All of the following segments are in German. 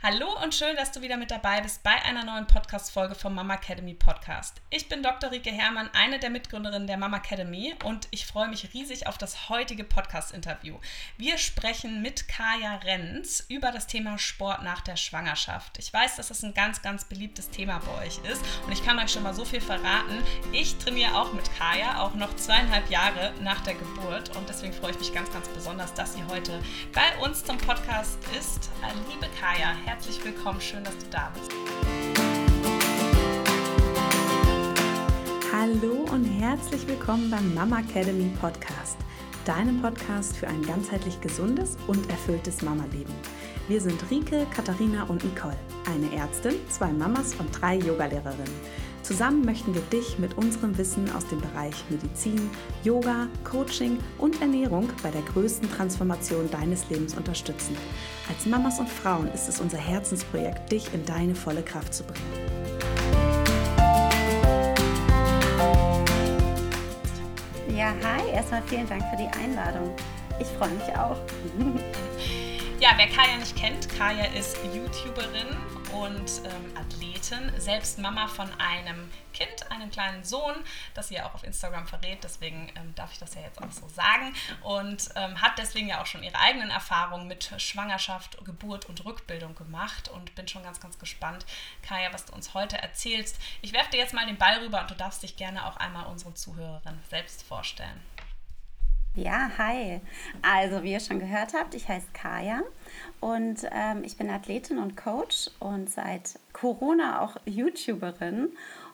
Hallo und schön, dass du wieder mit dabei bist bei einer neuen Podcast-Folge vom Mama Academy Podcast. Ich bin Dr. Rike Herrmann, eine der Mitgründerinnen der Mama Academy und ich freue mich riesig auf das heutige Podcast-Interview. Wir sprechen mit Kaya Renz über das Thema Sport nach der Schwangerschaft. Ich weiß, dass das ein ganz, ganz beliebtes Thema bei euch ist und ich kann euch schon mal so viel verraten. Ich trainiere auch mit Kaya, auch noch zweieinhalb Jahre nach der Geburt und deswegen freue ich mich ganz, ganz besonders, dass sie heute bei uns zum Podcast ist. Liebe Kaya, herzlich willkommen. Schön, dass du da bist. Hallo und herzlich willkommen beim Mama Academy Podcast, deinem Podcast für ein ganzheitlich gesundes und erfülltes Mama-Leben. Wir sind Rike, Katharina und Nicole, eine Ärztin, zwei Mamas und drei Yogalehrerinnen. Zusammen möchten wir dich mit unserem Wissen aus dem Bereich Medizin, Yoga, Coaching und Ernährung bei der größten Transformation deines Lebens unterstützen. Als Mamas und Frauen ist es unser Herzensprojekt, dich in deine volle Kraft zu bringen. Ja, hi, erstmal vielen Dank für die Einladung. Ich freue mich auch. Ja, wer Kaya nicht kennt, Kaya ist YouTuberin und ähm, Athletin, selbst Mama von einem Kind, einem kleinen Sohn, das sie ja auch auf Instagram verrät, deswegen ähm, darf ich das ja jetzt auch so sagen und ähm, hat deswegen ja auch schon ihre eigenen Erfahrungen mit Schwangerschaft, Geburt und Rückbildung gemacht und bin schon ganz, ganz gespannt, Kaya, was du uns heute erzählst. Ich werfe dir jetzt mal den Ball rüber und du darfst dich gerne auch einmal unsere Zuhörerin selbst vorstellen. Ja, hi. Also, wie ihr schon gehört habt, ich heiße Kaya und ähm, ich bin Athletin und Coach und seit Corona auch YouTuberin.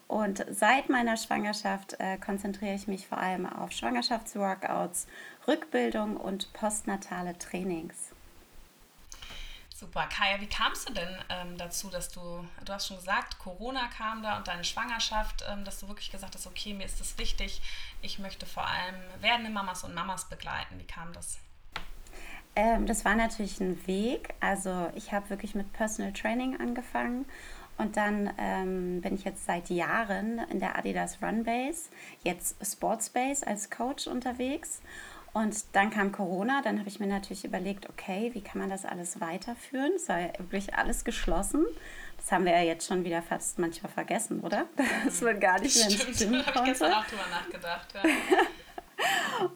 Und seit meiner Schwangerschaft äh, konzentriere ich mich vor allem auf Schwangerschaftsworkouts, Rückbildung und postnatale Trainings. Super. Kaya, wie kamst du denn ähm, dazu, dass du, du hast schon gesagt, Corona kam da und deine Schwangerschaft, ähm, dass du wirklich gesagt hast, okay, mir ist das wichtig, ich möchte vor allem werdende Mamas und Mamas begleiten. Wie kam das? Ähm, das war natürlich ein Weg. Also ich habe wirklich mit Personal Training angefangen und dann ähm, bin ich jetzt seit Jahren in der Adidas Run Base, jetzt Sportsbase als Coach unterwegs. Und dann kam Corona, dann habe ich mir natürlich überlegt, okay, wie kann man das alles weiterführen? Es war ja wirklich alles geschlossen. Das haben wir ja jetzt schon wieder fast manchmal vergessen, oder? Das wird gar nicht mehr ins Gym konnte. Ich gestern auch drüber nachgedacht, ja.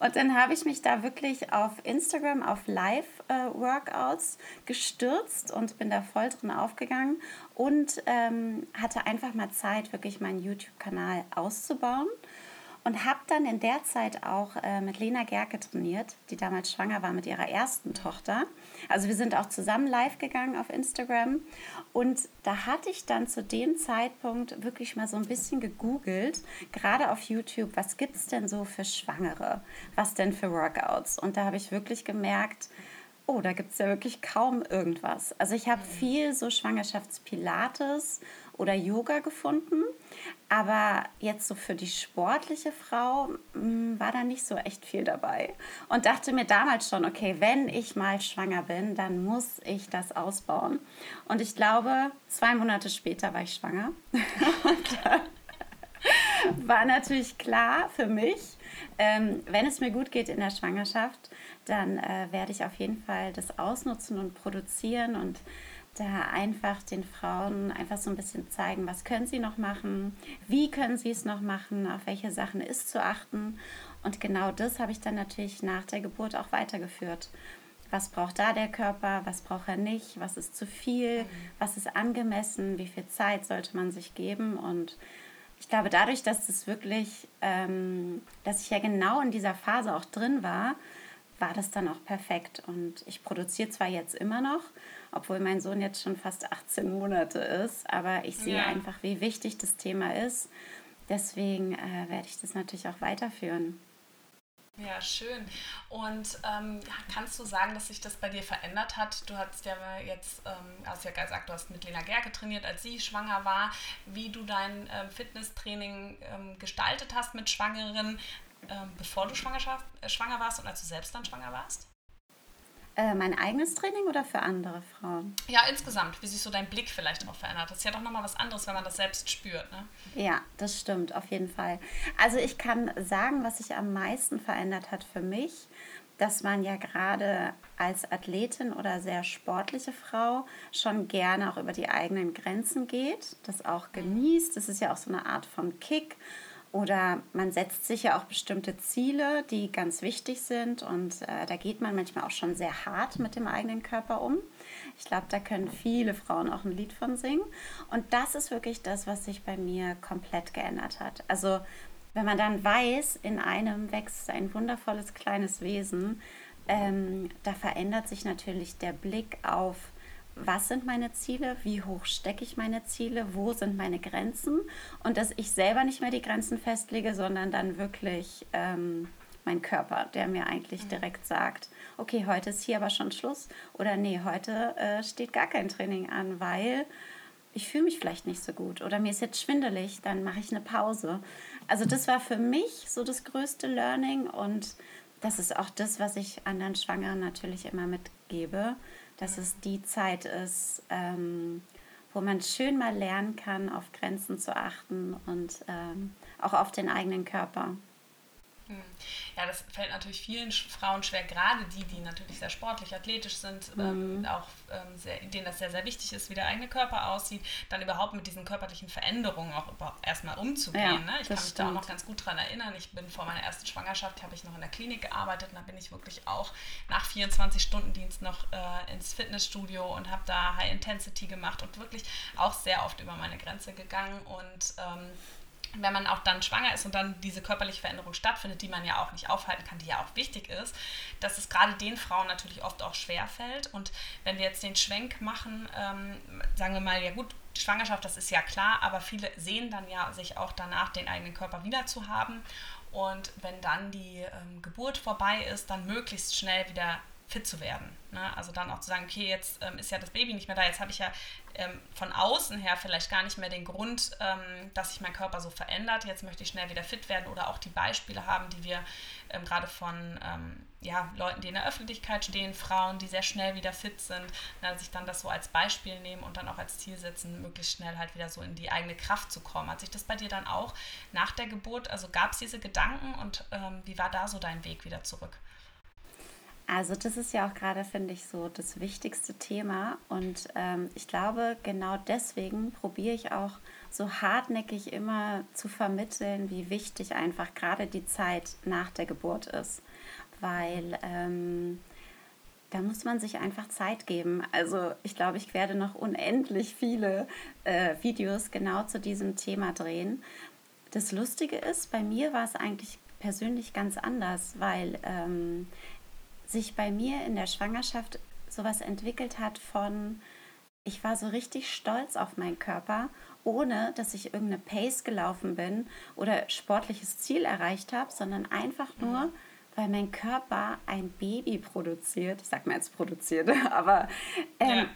Und dann habe ich mich da wirklich auf Instagram auf Live-Workouts gestürzt und bin da voll drin aufgegangen und ähm, hatte einfach mal Zeit, wirklich meinen YouTube-Kanal auszubauen und habe dann in der Zeit auch äh, mit Lena Gerke trainiert, die damals schwanger war mit ihrer ersten Tochter. Also wir sind auch zusammen live gegangen auf Instagram. Und da hatte ich dann zu dem Zeitpunkt wirklich mal so ein bisschen gegoogelt, gerade auf YouTube, was gibt es denn so für Schwangere, was denn für Workouts? Und da habe ich wirklich gemerkt, oh, da gibt es ja wirklich kaum irgendwas. Also ich habe viel so Schwangerschaftspilates oder Yoga gefunden, aber jetzt so für die sportliche Frau mh, hm, war da nicht so echt viel dabei. Und dachte mir damals schon, okay, wenn ich mal schwanger bin, dann muss ich das ausbauen. Und ich glaube, zwei Monate später war ich schwanger. war natürlich klar für mich, ähm, wenn es mir gut geht in der Schwangerschaft, dann äh, werde ich auf jeden Fall das ausnutzen und produzieren und da einfach den Frauen einfach so ein bisschen zeigen, was können sie noch machen, wie können sie es noch machen, auf welche Sachen ist zu achten. Und genau das habe ich dann natürlich nach der Geburt auch weitergeführt. Was braucht da der Körper, was braucht er nicht, was ist zu viel, was ist angemessen, wie viel Zeit sollte man sich geben. Und ich glaube, dadurch, dass es wirklich, ähm, dass ich ja genau in dieser Phase auch drin war, war das dann auch perfekt. Und ich produziere zwar jetzt immer noch, obwohl mein Sohn jetzt schon fast 18 Monate ist. Aber ich sehe ja. einfach, wie wichtig das Thema ist. Deswegen äh, werde ich das natürlich auch weiterführen. Ja, schön. Und ähm, kannst du sagen, dass sich das bei dir verändert hat? Du hast ja jetzt, ähm, hast ja gesagt, du hast mit Lena Gerke trainiert, als sie schwanger war. Wie du dein ähm, Fitnesstraining ähm, gestaltet hast mit Schwangeren, ähm, bevor du äh, schwanger warst und als du selbst dann schwanger warst? Äh, mein eigenes Training oder für andere Frauen? Ja, insgesamt, wie sich so dein Blick vielleicht auch verändert. Das ist ja doch nochmal was anderes, wenn man das selbst spürt. Ne? Ja, das stimmt, auf jeden Fall. Also ich kann sagen, was sich am meisten verändert hat für mich, dass man ja gerade als Athletin oder sehr sportliche Frau schon gerne auch über die eigenen Grenzen geht, das auch genießt. Das ist ja auch so eine Art von Kick. Oder man setzt sich ja auch bestimmte Ziele, die ganz wichtig sind. Und äh, da geht man manchmal auch schon sehr hart mit dem eigenen Körper um. Ich glaube, da können viele Frauen auch ein Lied von singen. Und das ist wirklich das, was sich bei mir komplett geändert hat. Also wenn man dann weiß, in einem wächst ein wundervolles kleines Wesen, ähm, da verändert sich natürlich der Blick auf, was sind meine Ziele, wie hoch stecke ich meine Ziele, wo sind meine Grenzen und dass ich selber nicht mehr die Grenzen festlege, sondern dann wirklich ähm, mein Körper, der mir eigentlich mhm. direkt sagt, okay, heute ist hier aber schon Schluss oder nee, heute äh, steht gar kein Training an, weil ich fühle mich vielleicht nicht so gut oder mir ist jetzt schwindelig, dann mache ich eine Pause. Also das war für mich so das größte Learning und das ist auch das, was ich anderen Schwangeren natürlich immer mitgebe, dass es die Zeit ist, ähm, wo man schön mal lernen kann, auf Grenzen zu achten und ähm, auch auf den eigenen Körper. Hm. Ja, das fällt natürlich vielen Frauen schwer, gerade die, die natürlich sehr sportlich, athletisch sind, ähm, mhm. ähm, auch ähm, sehr, denen das sehr, sehr wichtig ist, wie der eigene Körper aussieht, dann überhaupt mit diesen körperlichen Veränderungen auch erstmal umzugehen. Ja, ne? Ich kann mich stimmt. da auch noch ganz gut dran erinnern. Ich bin vor meiner ersten Schwangerschaft, habe ich noch in der Klinik gearbeitet und da bin ich wirklich auch nach 24-Stunden-Dienst noch äh, ins Fitnessstudio und habe da High Intensity gemacht und wirklich auch sehr oft über meine Grenze gegangen und ähm, wenn man auch dann schwanger ist und dann diese körperliche Veränderung stattfindet, die man ja auch nicht aufhalten kann, die ja auch wichtig ist, dass es gerade den Frauen natürlich oft auch schwer fällt. Und wenn wir jetzt den Schwenk machen, ähm, sagen wir mal, ja gut, Schwangerschaft, das ist ja klar, aber viele sehen dann ja sich auch danach, den eigenen Körper wieder zu haben. Und wenn dann die ähm, Geburt vorbei ist, dann möglichst schnell wieder fit zu werden. Ne? Also dann auch zu sagen, okay, jetzt ähm, ist ja das Baby nicht mehr da, jetzt habe ich ja ähm, von außen her vielleicht gar nicht mehr den Grund, ähm, dass sich mein Körper so verändert. Jetzt möchte ich schnell wieder fit werden oder auch die Beispiele haben, die wir ähm, gerade von ähm, ja, Leuten, die in der Öffentlichkeit stehen, Frauen, die sehr schnell wieder fit sind, na, sich dann das so als Beispiel nehmen und dann auch als Ziel setzen, möglichst schnell halt wieder so in die eigene Kraft zu kommen. Hat sich das bei dir dann auch nach der Geburt, also gab es diese Gedanken und ähm, wie war da so dein Weg wieder zurück? Also das ist ja auch gerade, finde ich, so das wichtigste Thema. Und ähm, ich glaube, genau deswegen probiere ich auch so hartnäckig immer zu vermitteln, wie wichtig einfach gerade die Zeit nach der Geburt ist. Weil ähm, da muss man sich einfach Zeit geben. Also ich glaube, ich werde noch unendlich viele äh, Videos genau zu diesem Thema drehen. Das Lustige ist, bei mir war es eigentlich persönlich ganz anders, weil ähm, sich bei mir in der Schwangerschaft sowas entwickelt hat von, ich war so richtig stolz auf meinen Körper, ohne dass ich irgendeine Pace gelaufen bin oder sportliches Ziel erreicht habe, sondern einfach nur, mhm. weil mein Körper ein Baby produziert. Ich sag mal jetzt produziert, aber ähm, ja.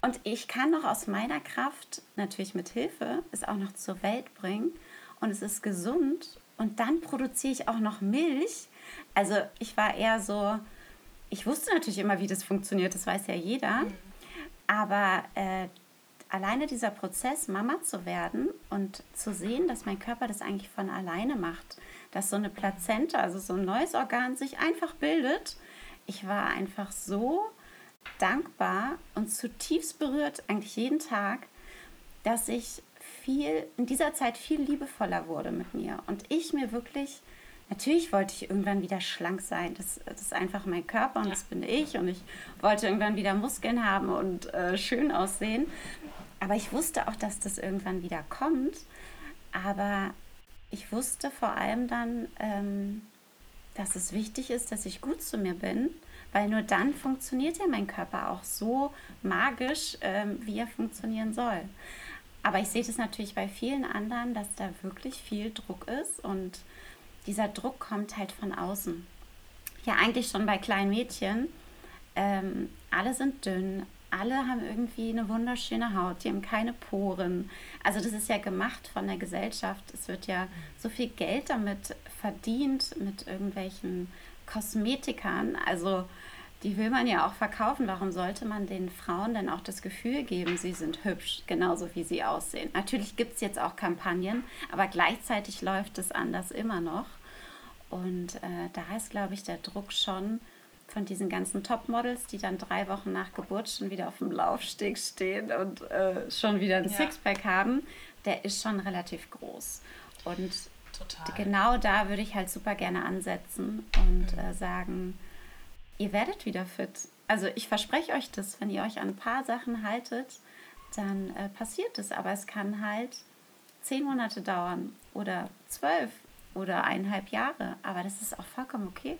und ich kann noch aus meiner Kraft, natürlich mit Hilfe, es auch noch zur Welt bringen und es ist gesund und dann produziere ich auch noch Milch. Also ich war eher so, ich wusste natürlich immer, wie das funktioniert, das weiß ja jeder. Mhm. Aber äh, alleine dieser Prozess, Mama zu werden und zu sehen, dass mein Körper das eigentlich von alleine macht, dass so eine Plazenta, also so ein neues Organ, sich einfach bildet. Ich war einfach so dankbar und zutiefst berührt, eigentlich jeden Tag, dass ich viel in dieser Zeit viel liebevoller wurde mit mir und ich mir wirklich Natürlich wollte ich irgendwann wieder schlank sein. Das, das ist einfach mein Körper und ja. das bin ich. Und ich wollte irgendwann wieder Muskeln haben und äh, schön aussehen. Aber ich wusste auch, dass das irgendwann wieder kommt. Aber ich wusste vor allem dann, ähm, dass es wichtig ist, dass ich gut zu mir bin, weil nur dann funktioniert ja mein Körper auch so magisch, ähm, wie er funktionieren soll. Aber ich sehe das natürlich bei vielen anderen, dass da wirklich viel Druck ist und dieser Druck kommt halt von außen. Ja, eigentlich schon bei kleinen Mädchen. Ähm, alle sind dünn, alle haben irgendwie eine wunderschöne Haut, die haben keine Poren. Also das ist ja gemacht von der Gesellschaft. Es wird ja so viel Geld damit verdient mit irgendwelchen Kosmetikern. Also die will man ja auch verkaufen. Warum sollte man den Frauen denn auch das Gefühl geben, sie sind hübsch, genauso wie sie aussehen? Natürlich gibt es jetzt auch Kampagnen, aber gleichzeitig läuft es anders immer noch. Und äh, da ist, glaube ich, der Druck schon von diesen ganzen Topmodels, die dann drei Wochen nach Geburt schon wieder auf dem Laufsteg stehen und äh, schon wieder ein ja. Sixpack haben, der ist schon relativ groß. Und Total. genau da würde ich halt super gerne ansetzen und mhm. äh, sagen, ihr werdet wieder fit. Also ich verspreche euch das, wenn ihr euch an ein paar Sachen haltet, dann äh, passiert es. Aber es kann halt zehn Monate dauern oder zwölf oder eineinhalb Jahre. Aber das ist auch vollkommen okay.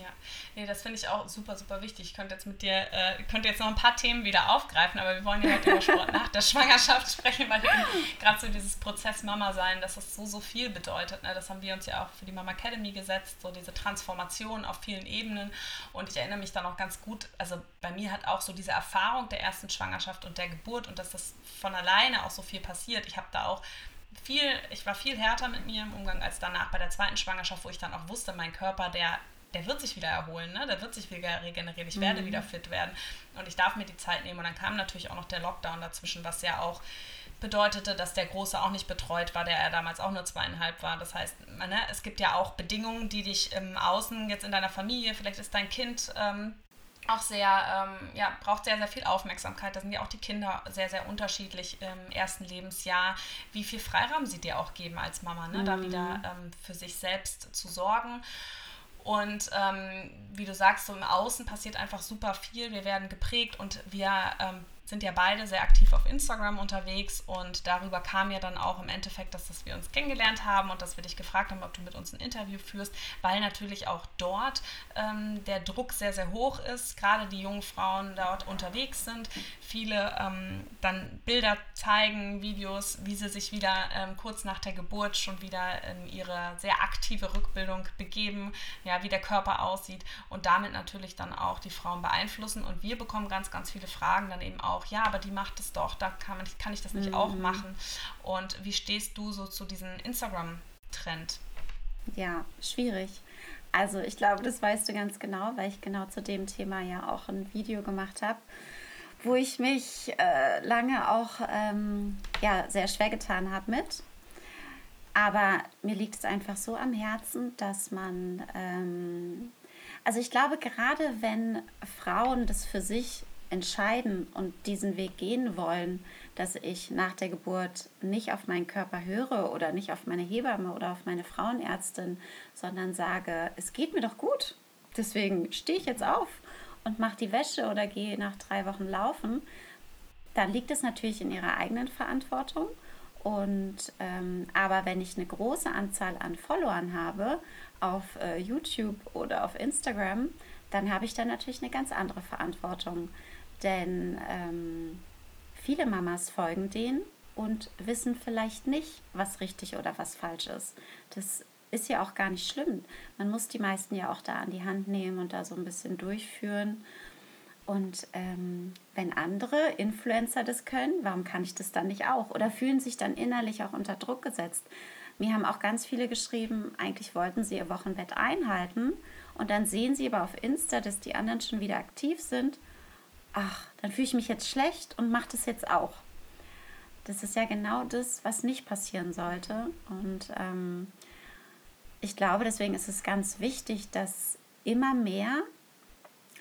Ja, nee, das finde ich auch super, super wichtig. Ich könnte jetzt mit dir, äh, könnte jetzt noch ein paar Themen wieder aufgreifen, aber wir wollen ja heute über Sport nach der Schwangerschaft sprechen, weil gerade so dieses Prozess Mama sein, dass das so, so viel bedeutet. Ne? Das haben wir uns ja auch für die Mama Academy gesetzt, so diese Transformation auf vielen Ebenen. Und ich erinnere mich da noch ganz gut, also bei mir hat auch so diese Erfahrung der ersten Schwangerschaft und der Geburt und dass das von alleine auch so viel passiert. Ich habe da auch viel, ich war viel härter mit mir im Umgang als danach bei der zweiten Schwangerschaft, wo ich dann auch wusste, mein Körper, der der wird sich wieder erholen, ne? der wird sich wieder regenerieren, ich werde mhm. wieder fit werden und ich darf mir die Zeit nehmen. Und dann kam natürlich auch noch der Lockdown dazwischen, was ja auch bedeutete, dass der Große auch nicht betreut war, der er damals auch nur zweieinhalb war. Das heißt, ne, es gibt ja auch Bedingungen, die dich im Außen, jetzt in deiner Familie, vielleicht ist dein Kind ähm, auch sehr, ähm, ja, braucht sehr, sehr viel Aufmerksamkeit. Da sind ja auch die Kinder sehr, sehr unterschiedlich im ersten Lebensjahr, wie viel Freiraum sie dir auch geben als Mama, ne? Mhm. da wieder ähm, für sich selbst zu sorgen. Und ähm, wie du sagst, so im Außen passiert einfach super viel. Wir werden geprägt und wir ähm, sind ja beide sehr aktiv auf Instagram unterwegs und darüber kam ja dann auch im Endeffekt, dass, dass wir uns kennengelernt haben und dass wir dich gefragt haben, ob du mit uns ein Interview führst, weil natürlich auch dort ähm, der Druck sehr, sehr hoch ist, gerade die jungen Frauen dort unterwegs sind, viele ähm, dann Bilder zeigen, Videos, wie sie sich wieder ähm, kurz nach der Geburt schon wieder in ihre sehr aktive Rückbildung begeben, ja, wie der Körper aussieht und damit natürlich dann auch die Frauen beeinflussen. Und wir bekommen ganz, ganz viele Fragen dann eben auch auch, ja, aber die macht es doch, da kann, man, kann ich das nicht mhm. auch machen. Und wie stehst du so zu diesem Instagram-Trend? Ja, schwierig. Also ich glaube, das weißt du ganz genau, weil ich genau zu dem Thema ja auch ein Video gemacht habe, wo ich mich äh, lange auch ähm, ja, sehr schwer getan habe mit. Aber mir liegt es einfach so am Herzen, dass man, ähm, also ich glaube, gerade wenn Frauen das für sich entscheiden und diesen Weg gehen wollen, dass ich nach der Geburt nicht auf meinen Körper höre oder nicht auf meine Hebamme oder auf meine Frauenärztin, sondern sage, es geht mir doch gut. Deswegen stehe ich jetzt auf und mache die Wäsche oder gehe nach drei Wochen laufen. Dann liegt es natürlich in ihrer eigenen Verantwortung. Und ähm, aber wenn ich eine große Anzahl an Followern habe auf äh, YouTube oder auf Instagram, dann habe ich dann natürlich eine ganz andere Verantwortung. Denn ähm, viele Mamas folgen denen und wissen vielleicht nicht, was richtig oder was falsch ist. Das ist ja auch gar nicht schlimm. Man muss die meisten ja auch da an die Hand nehmen und da so ein bisschen durchführen. Und ähm, wenn andere Influencer das können, warum kann ich das dann nicht auch? Oder fühlen sich dann innerlich auch unter Druck gesetzt? Mir haben auch ganz viele geschrieben, eigentlich wollten sie ihr Wochenbett einhalten und dann sehen sie aber auf Insta, dass die anderen schon wieder aktiv sind ach, dann fühle ich mich jetzt schlecht und mache das jetzt auch. Das ist ja genau das, was nicht passieren sollte. Und ähm, ich glaube, deswegen ist es ganz wichtig, dass immer mehr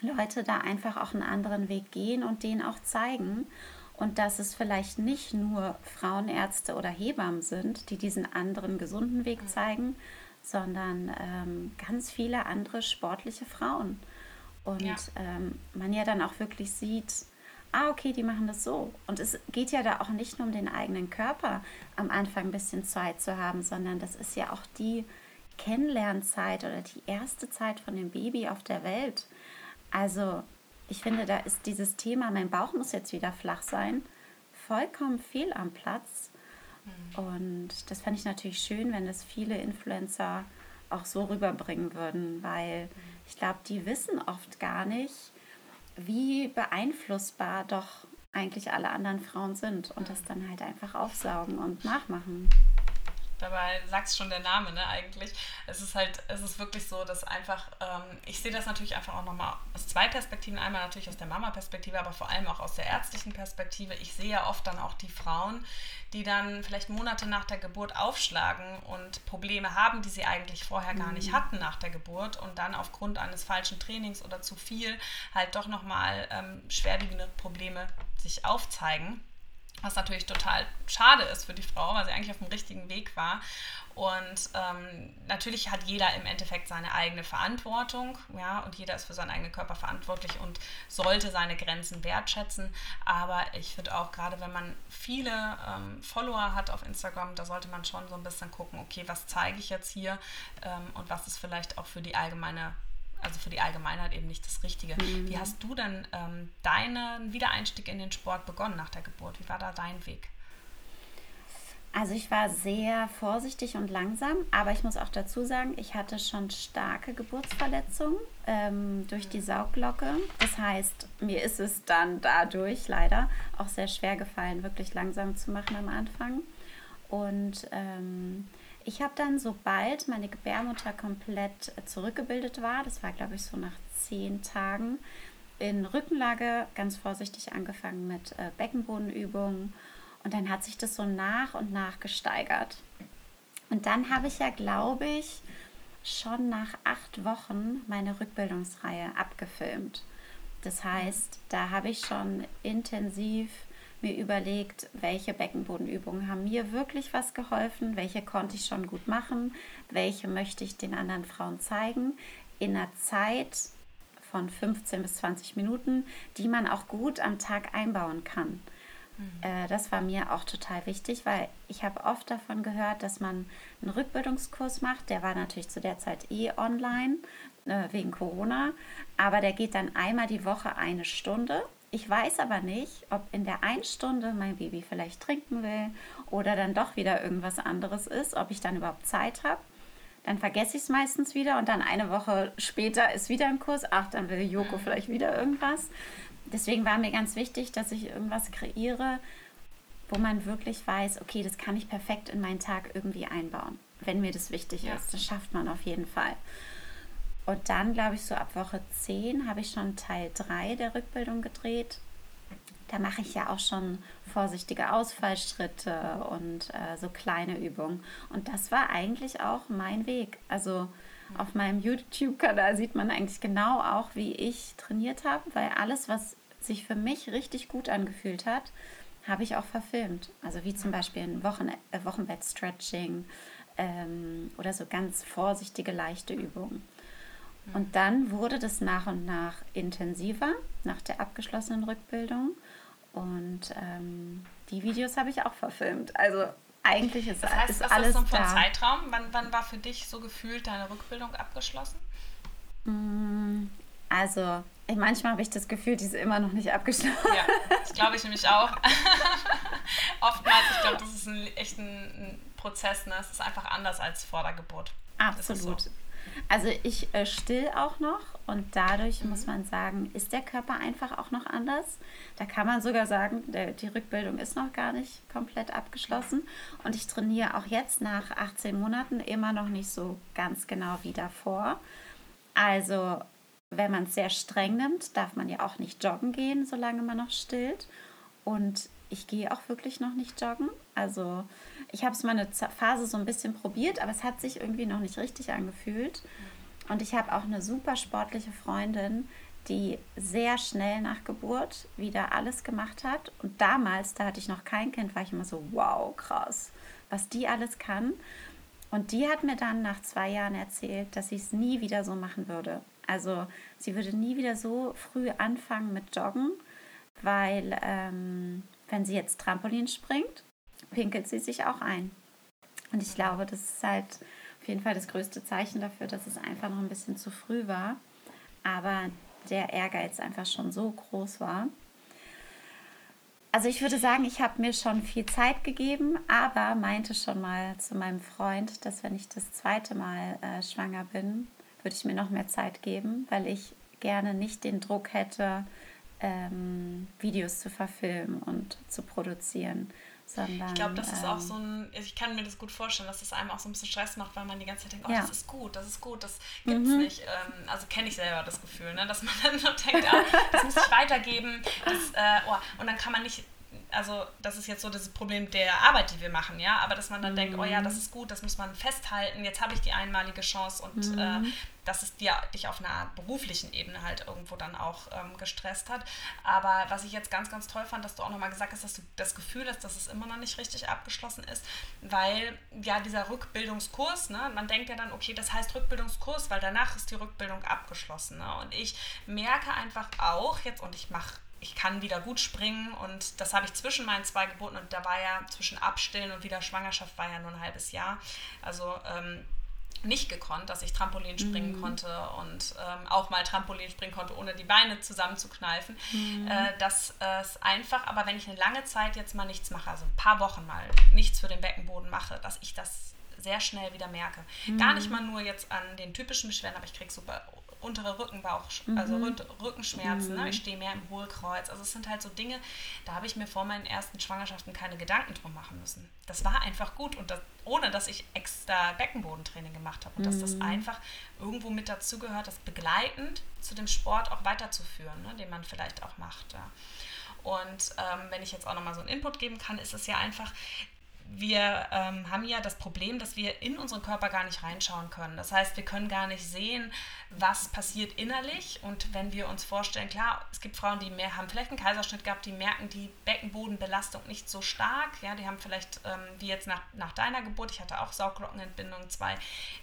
Leute da einfach auch einen anderen Weg gehen und den auch zeigen. Und dass es vielleicht nicht nur Frauenärzte oder Hebammen sind, die diesen anderen gesunden Weg zeigen, sondern ähm, ganz viele andere sportliche Frauen. Und ja. Ähm, man ja dann auch wirklich sieht, ah, okay, die machen das so. Und es geht ja da auch nicht nur um den eigenen Körper am Anfang ein bisschen Zeit zu haben, sondern das ist ja auch die Kennenlernzeit oder die erste Zeit von dem Baby auf der Welt. Also ich finde, da ist dieses Thema, mein Bauch muss jetzt wieder flach sein, vollkommen fehl am Platz. Mhm. Und das fände ich natürlich schön, wenn das viele Influencer auch so rüberbringen würden, weil ich glaube, die wissen oft gar nicht, wie beeinflussbar doch eigentlich alle anderen Frauen sind und das dann halt einfach aufsaugen und nachmachen. Dabei sagst schon der Name, ne, eigentlich. Es ist halt, es ist wirklich so, dass einfach, ähm, ich sehe das natürlich einfach auch nochmal aus zwei Perspektiven. Einmal natürlich aus der Mama-Perspektive, aber vor allem auch aus der ärztlichen Perspektive. Ich sehe ja oft dann auch die Frauen, die dann vielleicht Monate nach der Geburt aufschlagen und Probleme haben, die sie eigentlich vorher gar nicht mhm. hatten nach der Geburt und dann aufgrund eines falschen Trainings oder zu viel halt doch nochmal ähm, schwerwiegende Probleme sich aufzeigen. Was natürlich total schade ist für die Frau, weil sie eigentlich auf dem richtigen Weg war. Und ähm, natürlich hat jeder im Endeffekt seine eigene Verantwortung, ja, und jeder ist für seinen eigenen Körper verantwortlich und sollte seine Grenzen wertschätzen. Aber ich finde auch, gerade wenn man viele ähm, Follower hat auf Instagram, da sollte man schon so ein bisschen gucken, okay, was zeige ich jetzt hier ähm, und was ist vielleicht auch für die allgemeine also für die Allgemeinheit eben nicht das Richtige. Mhm. Wie hast du denn ähm, deinen Wiedereinstieg in den Sport begonnen nach der Geburt? Wie war da dein Weg? Also ich war sehr vorsichtig und langsam, aber ich muss auch dazu sagen, ich hatte schon starke Geburtsverletzungen ähm, durch die Saugglocke. Das heißt, mir ist es dann dadurch leider auch sehr schwer gefallen, wirklich langsam zu machen am Anfang. Und ähm, ich habe dann, sobald meine Gebärmutter komplett zurückgebildet war, das war glaube ich so nach zehn Tagen, in Rückenlage ganz vorsichtig angefangen mit äh, Beckenbodenübungen und dann hat sich das so nach und nach gesteigert. Und dann habe ich ja, glaube ich, schon nach acht Wochen meine Rückbildungsreihe abgefilmt. Das heißt, da habe ich schon intensiv mir überlegt, welche Beckenbodenübungen haben mir wirklich was geholfen, welche konnte ich schon gut machen, welche möchte ich den anderen Frauen zeigen, in einer Zeit von 15 bis 20 Minuten, die man auch gut am Tag einbauen kann. Mhm. Äh, das war mir auch total wichtig, weil ich habe oft davon gehört, dass man einen Rückbildungskurs macht. Der war natürlich zu der Zeit eh online äh, wegen Corona, aber der geht dann einmal die Woche eine Stunde ich weiß aber nicht, ob in der einen Stunde mein Baby vielleicht trinken will oder dann doch wieder irgendwas anderes ist, ob ich dann überhaupt Zeit habe. Dann vergesse ich es meistens wieder und dann eine Woche später ist wieder ein Kurs. Ach, dann will Joko mhm. vielleicht wieder irgendwas. Deswegen war mir ganz wichtig, dass ich irgendwas kreiere, wo man wirklich weiß, okay, das kann ich perfekt in meinen Tag irgendwie einbauen, wenn mir das wichtig ja. ist. Das schafft man auf jeden Fall. Und dann, glaube ich, so ab Woche 10 habe ich schon Teil 3 der Rückbildung gedreht. Da mache ich ja auch schon vorsichtige Ausfallschritte und äh, so kleine Übungen. Und das war eigentlich auch mein Weg. Also auf meinem YouTube-Kanal sieht man eigentlich genau auch, wie ich trainiert habe, weil alles, was sich für mich richtig gut angefühlt hat, habe ich auch verfilmt. Also wie zum Beispiel ein Wochen äh, Wochenbett-Stretching ähm, oder so ganz vorsichtige, leichte Übungen. Und dann wurde das nach und nach intensiver nach der abgeschlossenen Rückbildung. Und ähm, die Videos habe ich auch verfilmt. Also eigentlich ist, das heißt, ist was alles ist so da. Zeitraum? Wann, wann war für dich so gefühlt deine Rückbildung abgeschlossen? Mm, also manchmal habe ich das Gefühl, die ist immer noch nicht abgeschlossen. Ja, das glaube ich nämlich auch. Oftmals, ich glaube, das ist ein, echt ein, ein Prozess. Ne? Es ist einfach anders als vor der Geburt. Absolut. So. Also ich äh, still auch noch und dadurch mhm. muss man sagen, ist der Körper einfach auch noch anders. Da kann man sogar sagen, der, die Rückbildung ist noch gar nicht komplett abgeschlossen und ich trainiere auch jetzt nach 18 Monaten immer noch nicht so ganz genau wie davor. Also wenn man es sehr streng nimmt, darf man ja auch nicht joggen gehen, solange man noch stillt. Und ich gehe auch wirklich noch nicht joggen. Also ich habe es mal eine Phase so ein bisschen probiert, aber es hat sich irgendwie noch nicht richtig angefühlt. Und ich habe auch eine super sportliche Freundin, die sehr schnell nach Geburt wieder alles gemacht hat. Und damals, da hatte ich noch kein Kind, war ich immer so, wow, krass, was die alles kann. Und die hat mir dann nach zwei Jahren erzählt, dass sie es nie wieder so machen würde. Also sie würde nie wieder so früh anfangen mit Joggen, weil ähm, wenn sie jetzt Trampolin springt, pinkelt sie sich auch ein. Und ich glaube, das ist halt auf jeden Fall das größte Zeichen dafür, dass es einfach noch ein bisschen zu früh war. Aber der Ehrgeiz einfach schon so groß war. Also ich würde sagen, ich habe mir schon viel Zeit gegeben, aber meinte schon mal zu meinem Freund, dass wenn ich das zweite Mal äh, schwanger bin, würde ich mir noch mehr Zeit geben, weil ich gerne nicht den Druck hätte, ähm, Videos zu verfilmen und zu produzieren, Sondern, ich glaube, das ist auch ähm, so ein, ich kann mir das gut vorstellen, dass das einem auch so ein bisschen Stress macht, weil man die ganze Zeit denkt, oh, Ja. das ist gut, das ist gut, das gibt's Mhm. nicht. Ähm, also kenne ich selber das Gefühl, ne? dass man dann so denkt, ah, das muss ich weitergeben. Das, äh, oh, und dann kann man nicht, also das ist jetzt so das Problem der Arbeit, die wir machen, ja, aber dass man dann denkt, oh ja, das ist gut, das muss man festhalten, jetzt habe ich die einmalige Chance und äh, dass es dir, dich auf einer beruflichen Ebene halt irgendwo dann auch ähm, gestresst hat. Aber was ich jetzt ganz, ganz toll fand, dass du auch nochmal gesagt hast, dass du das Gefühl hast, dass es immer noch nicht richtig abgeschlossen ist, weil ja dieser Rückbildungskurs, ne, man denkt ja dann, okay, das heißt Rückbildungskurs, weil danach ist die Rückbildung abgeschlossen. Ne? Und ich merke einfach auch jetzt, und ich mache ich kann wieder gut springen und das habe ich zwischen meinen zwei Geburten und da war ja zwischen Abstillen und wieder Schwangerschaft war ja nur ein halbes Jahr. Also ähm, nicht gekonnt, dass ich Trampolin springen konnte und ähm, auch mal Trampolin springen konnte, ohne die Beine zusammenzukneifen. Äh, dass es einfach, aber wenn ich eine lange Zeit jetzt mal nichts mache, also ein paar Wochen mal nichts für den Beckenboden mache, dass ich das sehr schnell wieder merke. Gar nicht mal nur jetzt an den typischen Beschwerden, aber ich kriege super untere Rückenbauch, also Rück- Rückenschmerzen, ne? ich stehe mehr im Hohlkreuz. Also es sind halt so Dinge, da habe ich mir vor meinen ersten Schwangerschaften keine Gedanken drum machen müssen. Das war einfach gut und das, ohne dass ich extra Beckenbodentraining gemacht habe und dass das einfach irgendwo mit dazugehört, das begleitend zu dem Sport auch weiterzuführen, ne? den man vielleicht auch macht. Ja. Und ähm, wenn ich jetzt auch nochmal so einen Input geben kann, ist es ja einfach, wir ähm, haben ja das Problem, dass wir in unseren Körper gar nicht reinschauen können. Das heißt, wir können gar nicht sehen, was passiert innerlich. Und wenn wir uns vorstellen, klar, es gibt Frauen, die mehr haben vielleicht einen Kaiserschnitt gehabt, die merken die Beckenbodenbelastung nicht so stark. Ja, die haben vielleicht, ähm, wie jetzt nach, nach deiner Geburt, ich hatte auch Sauglockenentbindung 2,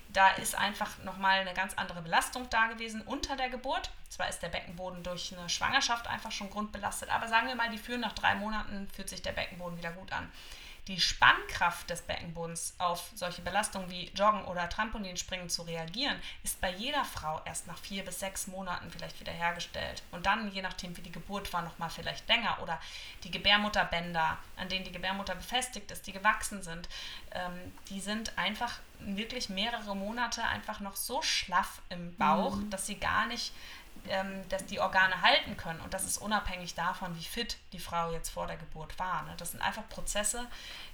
da ist einfach nochmal eine ganz andere Belastung da gewesen unter der Geburt. Zwar ist der Beckenboden durch eine Schwangerschaft einfach schon grundbelastet, aber sagen wir mal, die führen nach drei Monaten, fühlt sich der Beckenboden wieder gut an die Spannkraft des Beckenbodens auf solche Belastungen wie Joggen oder Trampolinspringen zu reagieren, ist bei jeder Frau erst nach vier bis sechs Monaten vielleicht wiederhergestellt. Und dann, je nachdem, wie die Geburt war, nochmal vielleicht länger. Oder die Gebärmutterbänder, an denen die Gebärmutter befestigt ist, die gewachsen sind, ähm, die sind einfach wirklich mehrere Monate einfach noch so schlaff im Bauch, dass sie gar nicht ähm, dass die Organe halten können. Und das ist unabhängig davon, wie fit die Frau jetzt vor der Geburt war. Ne? Das sind einfach Prozesse,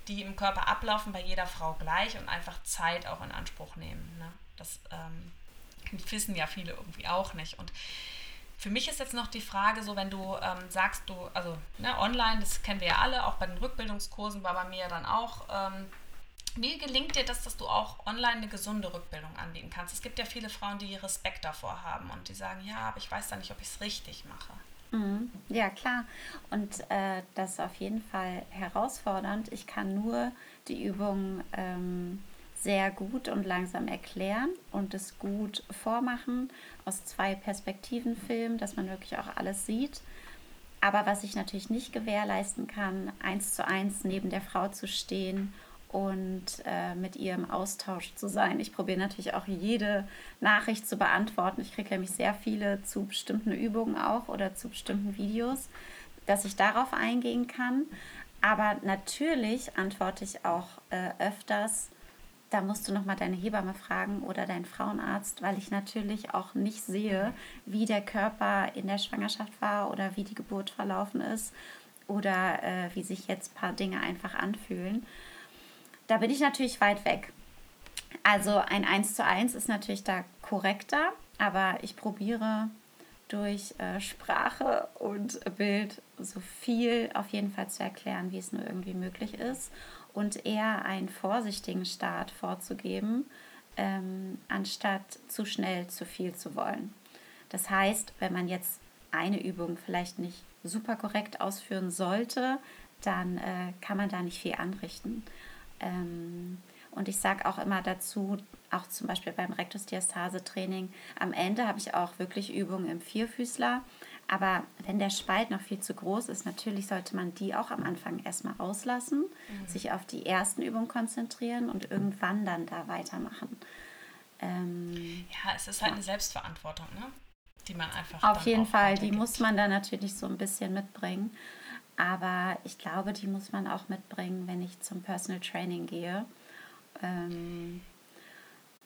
die im Körper ablaufen, bei jeder Frau gleich und einfach Zeit auch in Anspruch nehmen. Ne? Das ähm, wissen ja viele irgendwie auch nicht. Und für mich ist jetzt noch die Frage, so wenn du ähm, sagst, du, also ne, online, das kennen wir ja alle, auch bei den Rückbildungskursen war bei mir dann auch. Ähm, wie gelingt dir das, dass du auch online eine gesunde Rückbildung anbieten kannst? Es gibt ja viele Frauen, die Respekt davor haben und die sagen, ja, aber ich weiß da nicht, ob ich es richtig mache. Mhm. Ja, klar. Und äh, das ist auf jeden Fall herausfordernd. Ich kann nur die Übung ähm, sehr gut und langsam erklären und es gut vormachen, aus zwei Perspektiven filmen, dass man wirklich auch alles sieht. Aber was ich natürlich nicht gewährleisten kann, eins zu eins neben der Frau zu stehen und äh, mit ihr im Austausch zu sein. Ich probiere natürlich auch jede Nachricht zu beantworten. Ich kriege nämlich sehr viele zu bestimmten Übungen auch oder zu bestimmten Videos, dass ich darauf eingehen kann. Aber natürlich antworte ich auch äh, öfters, da musst du nochmal deine Hebamme fragen oder deinen Frauenarzt, weil ich natürlich auch nicht sehe, wie der Körper in der Schwangerschaft war oder wie die Geburt verlaufen ist oder äh, wie sich jetzt ein paar Dinge einfach anfühlen. Da bin ich natürlich weit weg. Also ein 1 zu 1 ist natürlich da korrekter, aber ich probiere durch äh, Sprache und Bild so viel auf jeden Fall zu erklären, wie es nur irgendwie möglich ist und eher einen vorsichtigen Start vorzugeben, ähm, anstatt zu schnell zu viel zu wollen. Das heißt, wenn man jetzt eine Übung vielleicht nicht super korrekt ausführen sollte, dann äh, kann man da nicht viel anrichten. Ähm, und ich sage auch immer dazu, auch zum Beispiel beim Rektusdiastase-Training, am Ende habe ich auch wirklich Übungen im Vierfüßler. Aber wenn der Spalt noch viel zu groß ist, natürlich sollte man die auch am Anfang erstmal auslassen, mhm. sich auf die ersten Übungen konzentrieren und irgendwann dann da weitermachen. Ähm, ja, es ist halt ja. eine Selbstverantwortung, ne? die man einfach. Auf jeden Fall, die muss man dann natürlich so ein bisschen mitbringen. Aber ich glaube, die muss man auch mitbringen, wenn ich zum Personal Training gehe. Ähm,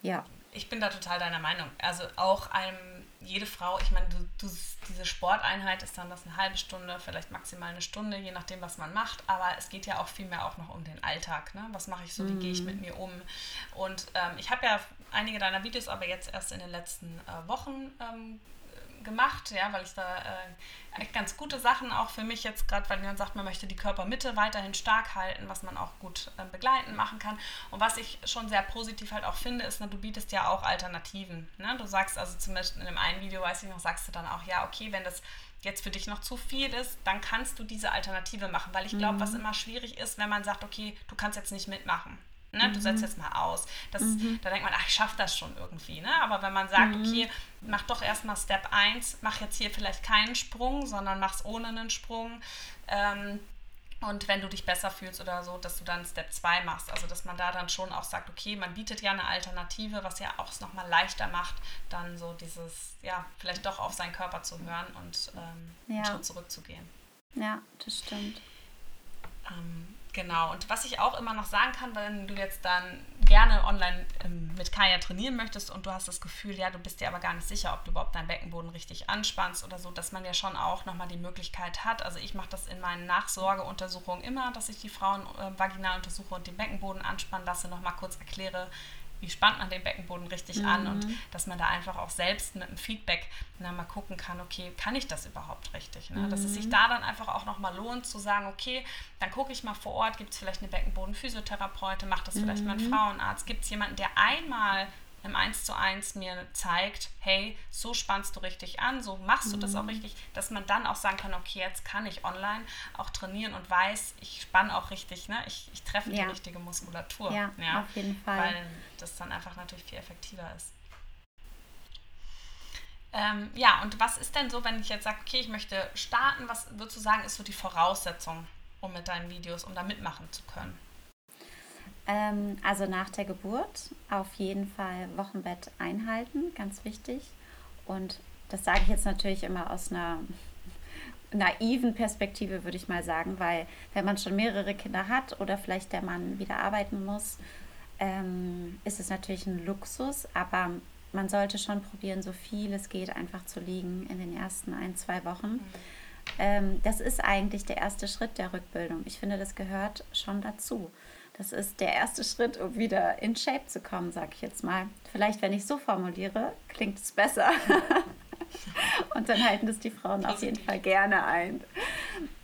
ja. Ich bin da total deiner Meinung. Also auch einem jede Frau, ich meine, du, du, diese Sporteinheit ist dann das eine halbe Stunde, vielleicht maximal eine Stunde, je nachdem, was man macht. Aber es geht ja auch vielmehr auch noch um den Alltag. Ne? Was mache ich so, wie gehe ich mit mhm. mir um? Und ähm, ich habe ja einige deiner Videos aber jetzt erst in den letzten äh, Wochen ähm, gemacht, ja, weil ich da äh, echt ganz gute Sachen auch für mich jetzt gerade, weil man sagt, man möchte die Körpermitte weiterhin stark halten, was man auch gut äh, begleiten machen kann. Und was ich schon sehr positiv halt auch finde, ist, ne, du bietest ja auch Alternativen. Ne? Du sagst also zum Beispiel in dem einen Video, weiß ich noch, sagst du dann auch, ja, okay, wenn das jetzt für dich noch zu viel ist, dann kannst du diese Alternative machen, weil ich glaube, mhm. was immer schwierig ist, wenn man sagt, okay, du kannst jetzt nicht mitmachen. Ne? Du setzt mhm. jetzt mal aus. Das, mhm. Da denkt man, ach, ich schaffe das schon irgendwie. Ne? Aber wenn man sagt, mhm. okay, mach doch erstmal Step 1, mach jetzt hier vielleicht keinen Sprung, sondern mach's ohne einen Sprung. Ähm, und wenn du dich besser fühlst oder so, dass du dann Step 2 machst. Also dass man da dann schon auch sagt, okay, man bietet ja eine Alternative, was ja auch es nochmal leichter macht, dann so dieses, ja, vielleicht doch auf seinen Körper zu hören und ähm, ja. einen Schritt zurückzugehen. Ja, das stimmt. Ähm, Genau, und was ich auch immer noch sagen kann, wenn du jetzt dann gerne online ähm, mit Kaya trainieren möchtest und du hast das Gefühl, ja, du bist dir aber gar nicht sicher, ob du überhaupt deinen Beckenboden richtig anspannst oder so, dass man ja schon auch nochmal die Möglichkeit hat. Also ich mache das in meinen Nachsorgeuntersuchungen immer, dass ich die Frauen äh, vaginal untersuche und den Beckenboden anspannen lasse, nochmal kurz erkläre, wie spannt man den Beckenboden richtig mhm. an und dass man da einfach auch selbst mit einem Feedback na, mal gucken kann, okay, kann ich das überhaupt richtig? Ne? Mhm. Dass es sich mhm. da dann einfach auch nochmal lohnt zu sagen, okay, dann gucke ich mal vor Ort, gibt es vielleicht eine Beckenbodenphysiotherapeutin, macht das mhm. vielleicht mal ein Frauenarzt, gibt es jemanden, der einmal im 1 zu 1 mir zeigt, hey, so spannst du richtig an, so machst du das auch mhm. richtig, dass man dann auch sagen kann, okay, jetzt kann ich online auch trainieren und weiß, ich spanne auch richtig, ne? ich, ich treffe ja. die richtige Muskulatur. Ja, ja, auf jeden Fall. Weil das dann einfach natürlich viel effektiver ist. Ähm, ja, und was ist denn so, wenn ich jetzt sage, okay, ich möchte starten, was würdest du sagen, ist so die Voraussetzung, um mit deinen Videos, um da mitmachen zu können? Ähm, also nach der Geburt auf jeden Fall Wochenbett einhalten, ganz wichtig. Und das sage ich jetzt natürlich immer aus einer naiven Perspektive, würde ich mal sagen, weil wenn man schon mehrere Kinder hat oder vielleicht der Mann wieder arbeiten muss, ähm, ist es natürlich ein Luxus, aber man sollte schon probieren, so viel es geht, einfach zu liegen in den ersten ein, zwei Wochen. Mhm. Ähm, das ist eigentlich der erste Schritt der Rückbildung. Ich finde, das gehört schon dazu. Das ist der erste Schritt, um wieder in Shape zu kommen, sag ich jetzt mal. Vielleicht, wenn ich so formuliere, klingt es besser. Und dann halten das die Frauen auf jeden Fall gerne ein.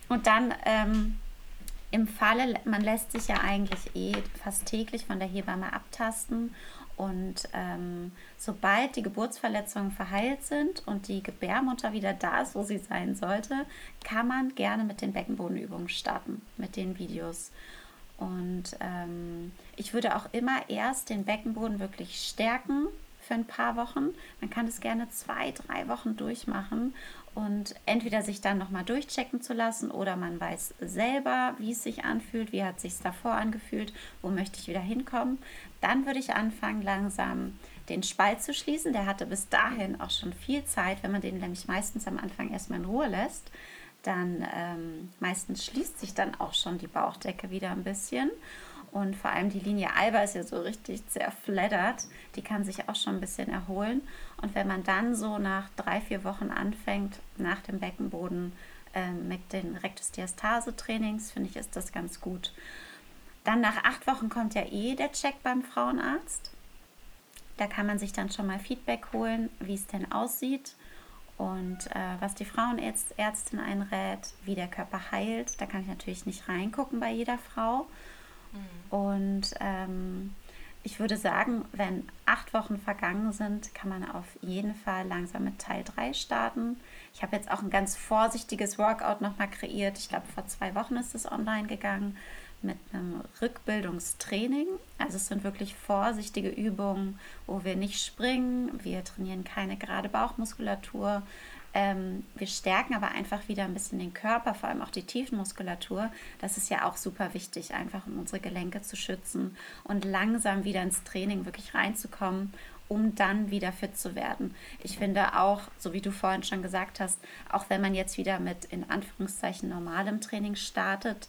Und dann ähm, im Falle, man lässt sich ja eigentlich eh fast täglich von der Hebamme abtasten. Und ähm, sobald die Geburtsverletzungen verheilt sind und die Gebärmutter wieder da ist, wo sie sein sollte, kann man gerne mit den Beckenbodenübungen starten, mit den Videos. Und ähm, ich würde auch immer erst den Beckenboden wirklich stärken für ein paar Wochen. Man kann es gerne zwei, drei Wochen durchmachen und entweder sich dann nochmal durchchecken zu lassen oder man weiß selber, wie es sich anfühlt, wie hat es sich davor angefühlt, wo möchte ich wieder hinkommen. Dann würde ich anfangen, langsam den Spalt zu schließen. Der hatte bis dahin auch schon viel Zeit, wenn man den nämlich meistens am Anfang erstmal in Ruhe lässt dann ähm, meistens schließt sich dann auch schon die Bauchdecke wieder ein bisschen. Und vor allem die Linie Alba ist ja so richtig zerfleddert. Die kann sich auch schon ein bisschen erholen. Und wenn man dann so nach drei, vier Wochen anfängt, nach dem Beckenboden äh, mit den Rectus-Diastase-Trainings, finde ich, ist das ganz gut. Dann nach acht Wochen kommt ja eh der Check beim Frauenarzt. Da kann man sich dann schon mal Feedback holen, wie es denn aussieht und äh, was die Frauenärztin einrät, wie der Körper heilt. Da kann ich natürlich nicht reingucken bei jeder Frau. Mhm. Und ähm, ich würde sagen, wenn acht Wochen vergangen sind, kann man auf jeden Fall langsam mit Teil 3 starten. Ich habe jetzt auch ein ganz vorsichtiges Workout nochmal kreiert. Ich glaube, vor zwei Wochen ist es online gegangen mit einem Rückbildungstraining. Also es sind wirklich vorsichtige Übungen, wo wir nicht springen, wir trainieren keine gerade Bauchmuskulatur. Ähm, wir stärken aber einfach wieder ein bisschen den Körper, vor allem auch die Tiefenmuskulatur. Das ist ja auch super wichtig, einfach um unsere Gelenke zu schützen und langsam wieder ins Training wirklich reinzukommen um dann wieder fit zu werden. Ich finde auch, so wie du vorhin schon gesagt hast, auch wenn man jetzt wieder mit in Anführungszeichen normalem Training startet,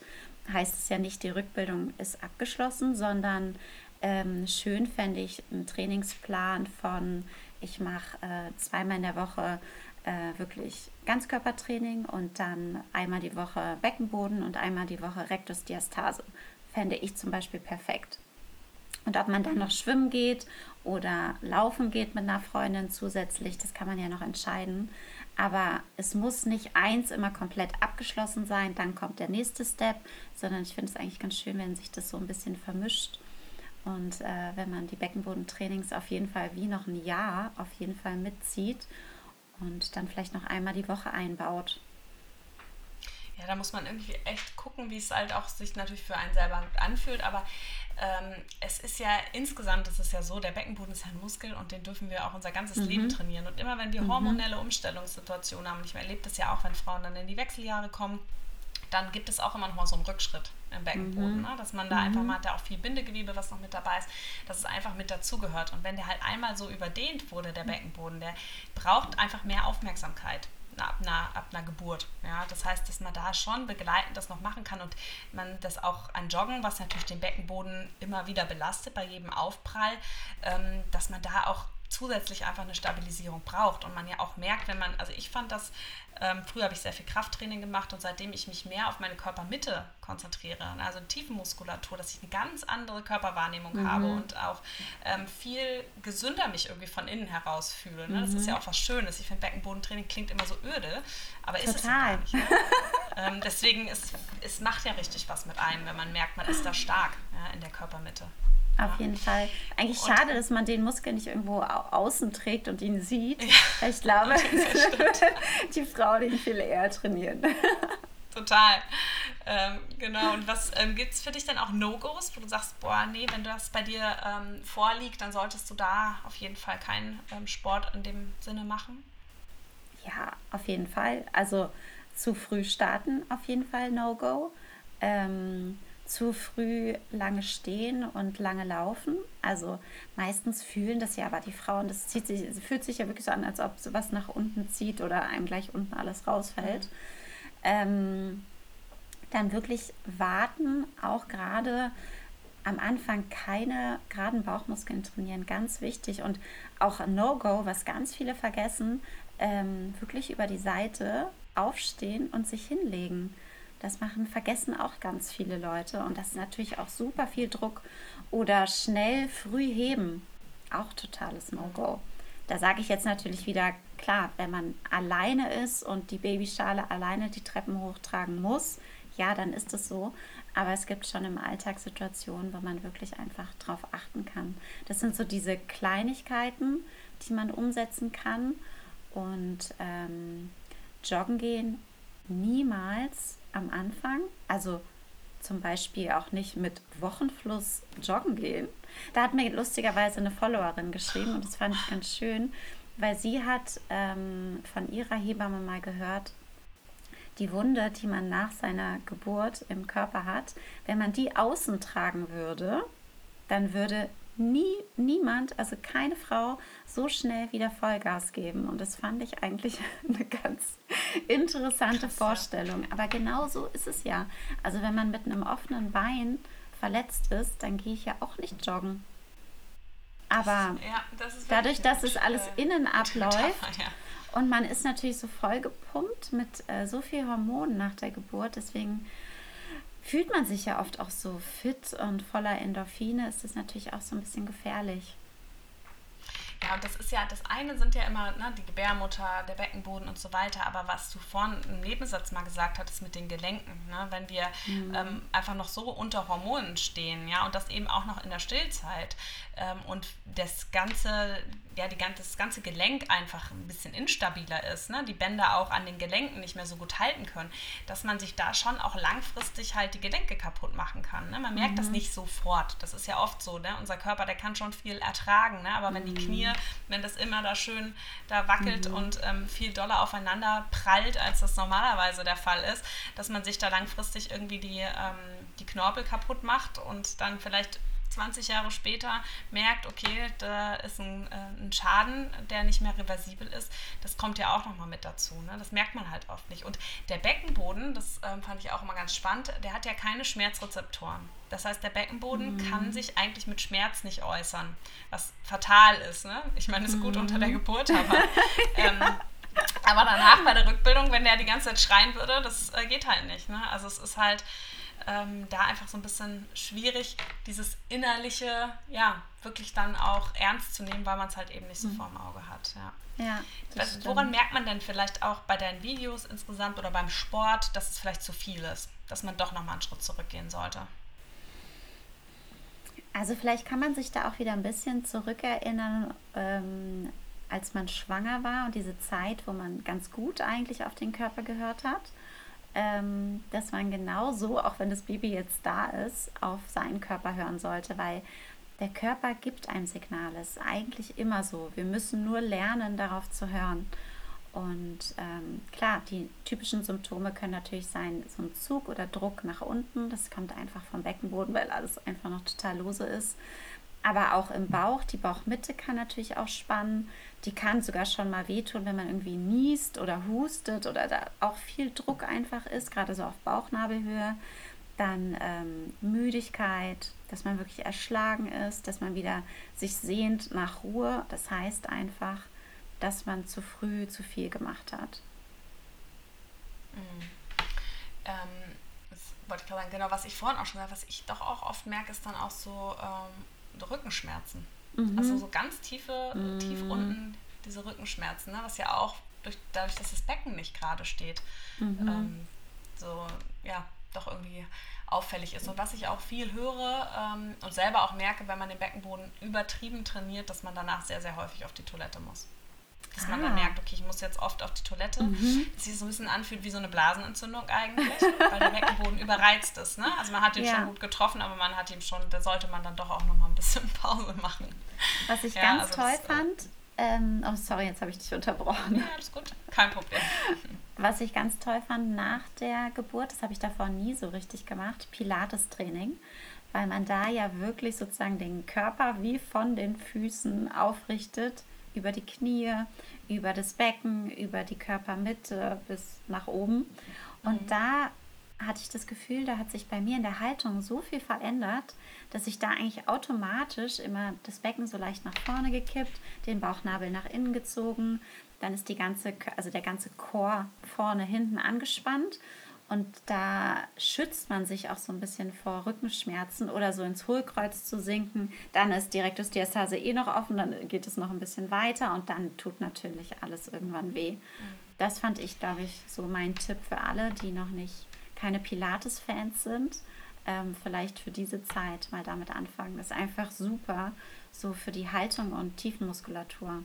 heißt es ja nicht, die Rückbildung ist abgeschlossen, sondern ähm, schön fände ich einen Trainingsplan von ich mache äh, zweimal in der Woche äh, wirklich Ganzkörpertraining und dann einmal die Woche Beckenboden und einmal die Woche Rektusdiastase. Fände ich zum Beispiel perfekt. Und ob man dann noch schwimmen geht oder laufen geht mit einer Freundin zusätzlich, das kann man ja noch entscheiden. Aber es muss nicht eins immer komplett abgeschlossen sein, dann kommt der nächste Step, sondern ich finde es eigentlich ganz schön, wenn sich das so ein bisschen vermischt. Und äh, wenn man die Beckenbodentrainings auf jeden Fall wie noch ein Jahr auf jeden Fall mitzieht und dann vielleicht noch einmal die Woche einbaut. Ja, da muss man irgendwie echt gucken, wie es halt auch sich natürlich für einen selber anfühlt. Aber ähm, es ist ja insgesamt, ist es ja so, der Beckenboden ist ja ein Muskel und den dürfen wir auch unser ganzes mhm. Leben trainieren. Und immer wenn wir mhm. hormonelle Umstellungssituationen haben, und ich erlebe das ja auch, wenn Frauen dann in die Wechseljahre kommen, dann gibt es auch immer noch mal so einen Rückschritt im Beckenboden, mhm. ne? dass man da mhm. einfach mal, hat ja auch viel Bindegewebe, was noch mit dabei ist, dass es einfach mit dazugehört. Und wenn der halt einmal so überdehnt wurde, der Beckenboden, der braucht einfach mehr Aufmerksamkeit ab einer, ab einer Geburt. Ja, das heißt, dass man da schon begleitend das noch machen kann und man das auch an Joggen, was natürlich den Beckenboden immer wieder belastet bei jedem Aufprall, ähm, dass man da auch zusätzlich einfach eine Stabilisierung braucht und man ja auch merkt, wenn man, also ich fand das ähm, früher habe ich sehr viel Krafttraining gemacht und seitdem ich mich mehr auf meine Körpermitte konzentriere, also Tiefenmuskulatur, dass ich eine ganz andere Körperwahrnehmung mhm. habe und auch ähm, viel gesünder mich irgendwie von innen heraus fühle. Ne? Mhm. Das ist ja mhm. auch was Schönes. Ich finde, Beckenbodentraining klingt immer so öde, aber Total. ist es gar nicht. Ne? ähm, deswegen, ist, es macht ja richtig was mit einem, wenn man merkt, man ist da stark ja, in der Körpermitte. Auf jeden Fall. Eigentlich und schade, dass man den Muskel nicht irgendwo außen trägt und ihn sieht. Ja. Ich glaube, die Frau den viel eher trainieren. Total. Ähm, genau. Und was ähm, gibt es für dich denn auch No-Gos, wo du sagst, boah, nee, wenn das bei dir ähm, vorliegt, dann solltest du da auf jeden Fall keinen ähm, Sport in dem Sinne machen? Ja, auf jeden Fall. Also zu früh starten, auf jeden Fall No-Go. Ähm, zu früh lange stehen und lange laufen. Also meistens fühlen das ja aber die Frauen, das zieht sich, fühlt sich ja wirklich so an, als ob sowas nach unten zieht oder einem gleich unten alles rausfällt. Ähm, dann wirklich warten, auch gerade am Anfang keine geraden Bauchmuskeln trainieren, ganz wichtig. Und auch ein No-Go, was ganz viele vergessen, ähm, wirklich über die Seite aufstehen und sich hinlegen. Das machen, vergessen auch ganz viele Leute und das ist natürlich auch super viel Druck. Oder schnell früh heben, auch totales No-Go. Da sage ich jetzt natürlich wieder, klar, wenn man alleine ist und die Babyschale alleine die Treppen hochtragen muss, ja, dann ist es so. Aber es gibt schon im Alltag Situationen, wo man wirklich einfach drauf achten kann. Das sind so diese Kleinigkeiten, die man umsetzen kann. Und ähm, joggen gehen niemals am Anfang, also zum Beispiel auch nicht mit Wochenfluss joggen gehen. Da hat mir lustigerweise eine Followerin geschrieben und das fand ich ganz schön, weil sie hat ähm, von ihrer Hebamme mal gehört, die Wunde, die man nach seiner Geburt im Körper hat, wenn man die außen tragen würde, dann würde nie, niemand, also keine Frau, so schnell wieder Vollgas geben. Und das fand ich eigentlich eine ganz interessante Krass, Vorstellung. Aber genau so ist es ja. Also wenn man mit einem offenen Bein verletzt ist, dann gehe ich ja auch nicht joggen. Aber ja, das dadurch, dass es alles innen abläuft ja. und man ist natürlich so voll gepumpt mit äh, so viel Hormonen nach der Geburt, deswegen fühlt man sich ja oft auch so fit und voller Endorphine, ist das natürlich auch so ein bisschen gefährlich. Ja, und das ist ja, das eine sind ja immer ne, die Gebärmutter, der Beckenboden und so weiter, aber was du vorhin im Nebensatz mal gesagt hattest mit den Gelenken, ne, wenn wir mhm. ähm, einfach noch so unter Hormonen stehen, ja, und das eben auch noch in der Stillzeit ähm, und das ganze, ja, die ganze, das ganze Gelenk einfach ein bisschen instabiler ist, ne? die Bänder auch an den Gelenken nicht mehr so gut halten können, dass man sich da schon auch langfristig halt die Gelenke kaputt machen kann. Ne? Man merkt mhm. das nicht sofort. Das ist ja oft so. Ne? Unser Körper, der kann schon viel ertragen, ne? aber wenn die Knie, wenn das immer da schön da wackelt mhm. und ähm, viel doller aufeinander prallt, als das normalerweise der Fall ist, dass man sich da langfristig irgendwie die, ähm, die Knorpel kaputt macht und dann vielleicht 20 Jahre später merkt, okay, da ist ein, äh, ein Schaden, der nicht mehr reversibel ist, das kommt ja auch nochmal mit dazu. Ne? Das merkt man halt oft nicht. Und der Beckenboden, das ähm, fand ich auch immer ganz spannend, der hat ja keine Schmerzrezeptoren. Das heißt, der Beckenboden mhm. kann sich eigentlich mit Schmerz nicht äußern, was fatal ist. Ne? Ich meine, es ist gut mhm. unter der mhm. Geburt, aber, ähm, aber danach bei der Rückbildung, wenn der die ganze Zeit schreien würde, das äh, geht halt nicht. Ne? Also es ist halt ähm, da einfach so ein bisschen schwierig, dieses innerliche, ja, wirklich dann auch ernst zu nehmen, weil man es halt eben nicht so mhm. vor dem Auge hat. Ja. Ja, also, woran merkt man denn vielleicht auch bei deinen Videos insgesamt oder beim Sport, dass es vielleicht zu viel ist, dass man doch nochmal einen Schritt zurückgehen sollte? Also vielleicht kann man sich da auch wieder ein bisschen zurückerinnern, ähm, als man schwanger war und diese Zeit, wo man ganz gut eigentlich auf den Körper gehört hat, ähm, dass man genauso, auch wenn das Baby jetzt da ist, auf seinen Körper hören sollte, weil der Körper gibt einem Signale. Es ist eigentlich immer so. Wir müssen nur lernen, darauf zu hören. Und ähm, klar, die typischen Symptome können natürlich sein, so ein Zug oder Druck nach unten. Das kommt einfach vom Beckenboden, weil alles einfach noch total lose ist. Aber auch im Bauch, die Bauchmitte kann natürlich auch spannen. Die kann sogar schon mal wehtun, wenn man irgendwie niest oder hustet oder da auch viel Druck einfach ist, gerade so auf Bauchnabelhöhe. Dann ähm, Müdigkeit, dass man wirklich erschlagen ist, dass man wieder sich sehnt nach Ruhe. Das heißt einfach, dass man zu früh zu viel gemacht hat. Mhm. Ähm, das wollte ich gerade sagen, genau, was ich vorhin auch schon gesagt habe, was ich doch auch oft merke, ist dann auch so ähm, Rückenschmerzen. Mhm. Also so ganz tiefe, mhm. tief unten diese Rückenschmerzen, ne? was ja auch durch, dadurch, dass das Becken nicht gerade steht, mhm. ähm, so, ja, doch irgendwie auffällig ist. Und was ich auch viel höre ähm, und selber auch merke, wenn man den Beckenboden übertrieben trainiert, dass man danach sehr, sehr häufig auf die Toilette muss dass ah. man dann ah. merkt, okay, ich muss jetzt oft auf die Toilette, mhm. dass sich so ein bisschen anfühlt wie so eine Blasenentzündung eigentlich, weil der Beckenboden überreizt ist. Ne? Also man hat ihn ja. schon gut getroffen, aber man hat ihm schon, da sollte man dann doch auch noch mal ein bisschen Pause machen. Was ich ja, ganz also toll das, äh, fand, ähm, oh sorry, jetzt habe ich dich unterbrochen. Ja, alles gut, kein Problem. Was ich ganz toll fand nach der Geburt, das habe ich davor nie so richtig gemacht, Pilates-Training, weil man da ja wirklich sozusagen den Körper wie von den Füßen aufrichtet über die Knie, über das Becken, über die Körpermitte bis nach oben. Und mhm. da hatte ich das Gefühl, da hat sich bei mir in der Haltung so viel verändert, dass ich da eigentlich automatisch immer das Becken so leicht nach vorne gekippt, den Bauchnabel nach innen gezogen, dann ist die ganze, also der ganze Chor vorne, hinten angespannt und da schützt man sich auch so ein bisschen vor Rückenschmerzen oder so ins Hohlkreuz zu sinken. Dann ist Direktus Diastase eh noch offen, dann geht es noch ein bisschen weiter und dann tut natürlich alles irgendwann weh. Das fand ich, glaube ich, so mein Tipp für alle, die noch nicht keine Pilates-Fans sind. Ähm, vielleicht für diese Zeit mal damit anfangen. Das ist einfach super, so für die Haltung und Tiefenmuskulatur.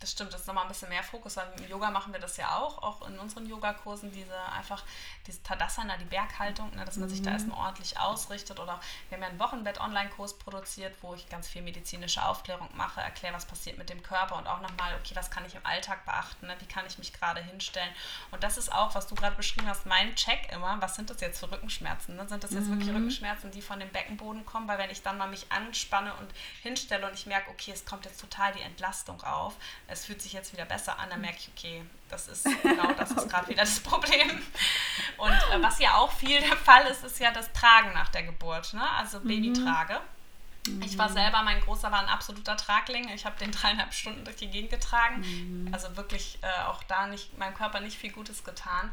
Das stimmt, das ist nochmal ein bisschen mehr Fokus, weil im Yoga machen wir das ja auch, auch in unseren Yogakursen, diese einfach, diese Tadasana, die Berghaltung, ne, dass man mhm. sich da mhm. erstmal ordentlich ausrichtet. Oder wir haben ja einen Wochenbett-Online-Kurs produziert, wo ich ganz viel medizinische Aufklärung mache, erkläre, was passiert mit dem Körper und auch nochmal, okay, was kann ich im Alltag beachten, ne, wie kann ich mich gerade hinstellen. Und das ist auch, was du gerade beschrieben hast, mein Check immer, was sind das jetzt für Rückenschmerzen? Ne? Sind das jetzt mhm. wirklich Rückenschmerzen, die von dem Beckenboden kommen? Weil wenn ich dann mal mich anspanne und hinstelle und ich merke, okay, es kommt jetzt total die Entlastung auf, es fühlt sich jetzt wieder besser an, dann merke ich, okay, das ist genau das ist gerade wieder das Problem. Und äh, was ja auch viel der Fall ist, ist ja das Tragen nach der Geburt, ne? also mhm. Babytrage. Mhm. Ich war selber, mein Großer war ein absoluter Tragling. Ich habe den dreieinhalb Stunden durch die Gegend getragen. Mhm. Also wirklich äh, auch da nicht, meinem Körper nicht viel Gutes getan.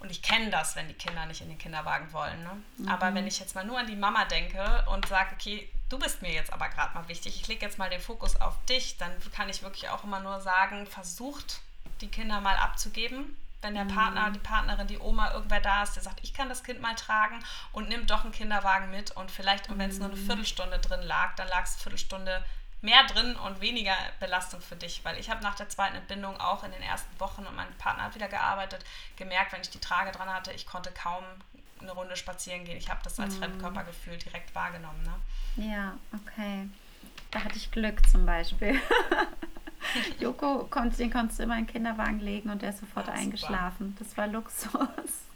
Und ich kenne das, wenn die Kinder nicht in den Kinderwagen wollen. Ne? Mhm. Aber wenn ich jetzt mal nur an die Mama denke und sage, okay, du bist mir jetzt aber gerade mal wichtig, ich lege jetzt mal den Fokus auf dich, dann kann ich wirklich auch immer nur sagen, versucht die Kinder mal abzugeben. Wenn der Partner, mhm. die Partnerin, die Oma, irgendwer da ist, der sagt, ich kann das Kind mal tragen und nimmt doch einen Kinderwagen mit und vielleicht, und wenn es nur eine mhm. Viertelstunde drin lag, dann lag es eine Viertelstunde mehr drin und weniger Belastung für dich. Weil ich habe nach der zweiten Entbindung auch in den ersten Wochen und mein Partner hat wieder gearbeitet, gemerkt, wenn ich die Trage dran hatte, ich konnte kaum eine Runde spazieren gehen. Ich habe das als mhm. Fremdkörpergefühl direkt wahrgenommen. Ne? Ja, okay. Da hatte ich Glück zum Beispiel. Joko, den konntest du immer in den Kinderwagen legen und der ist sofort ja, eingeschlafen. Super. Das war Luxus.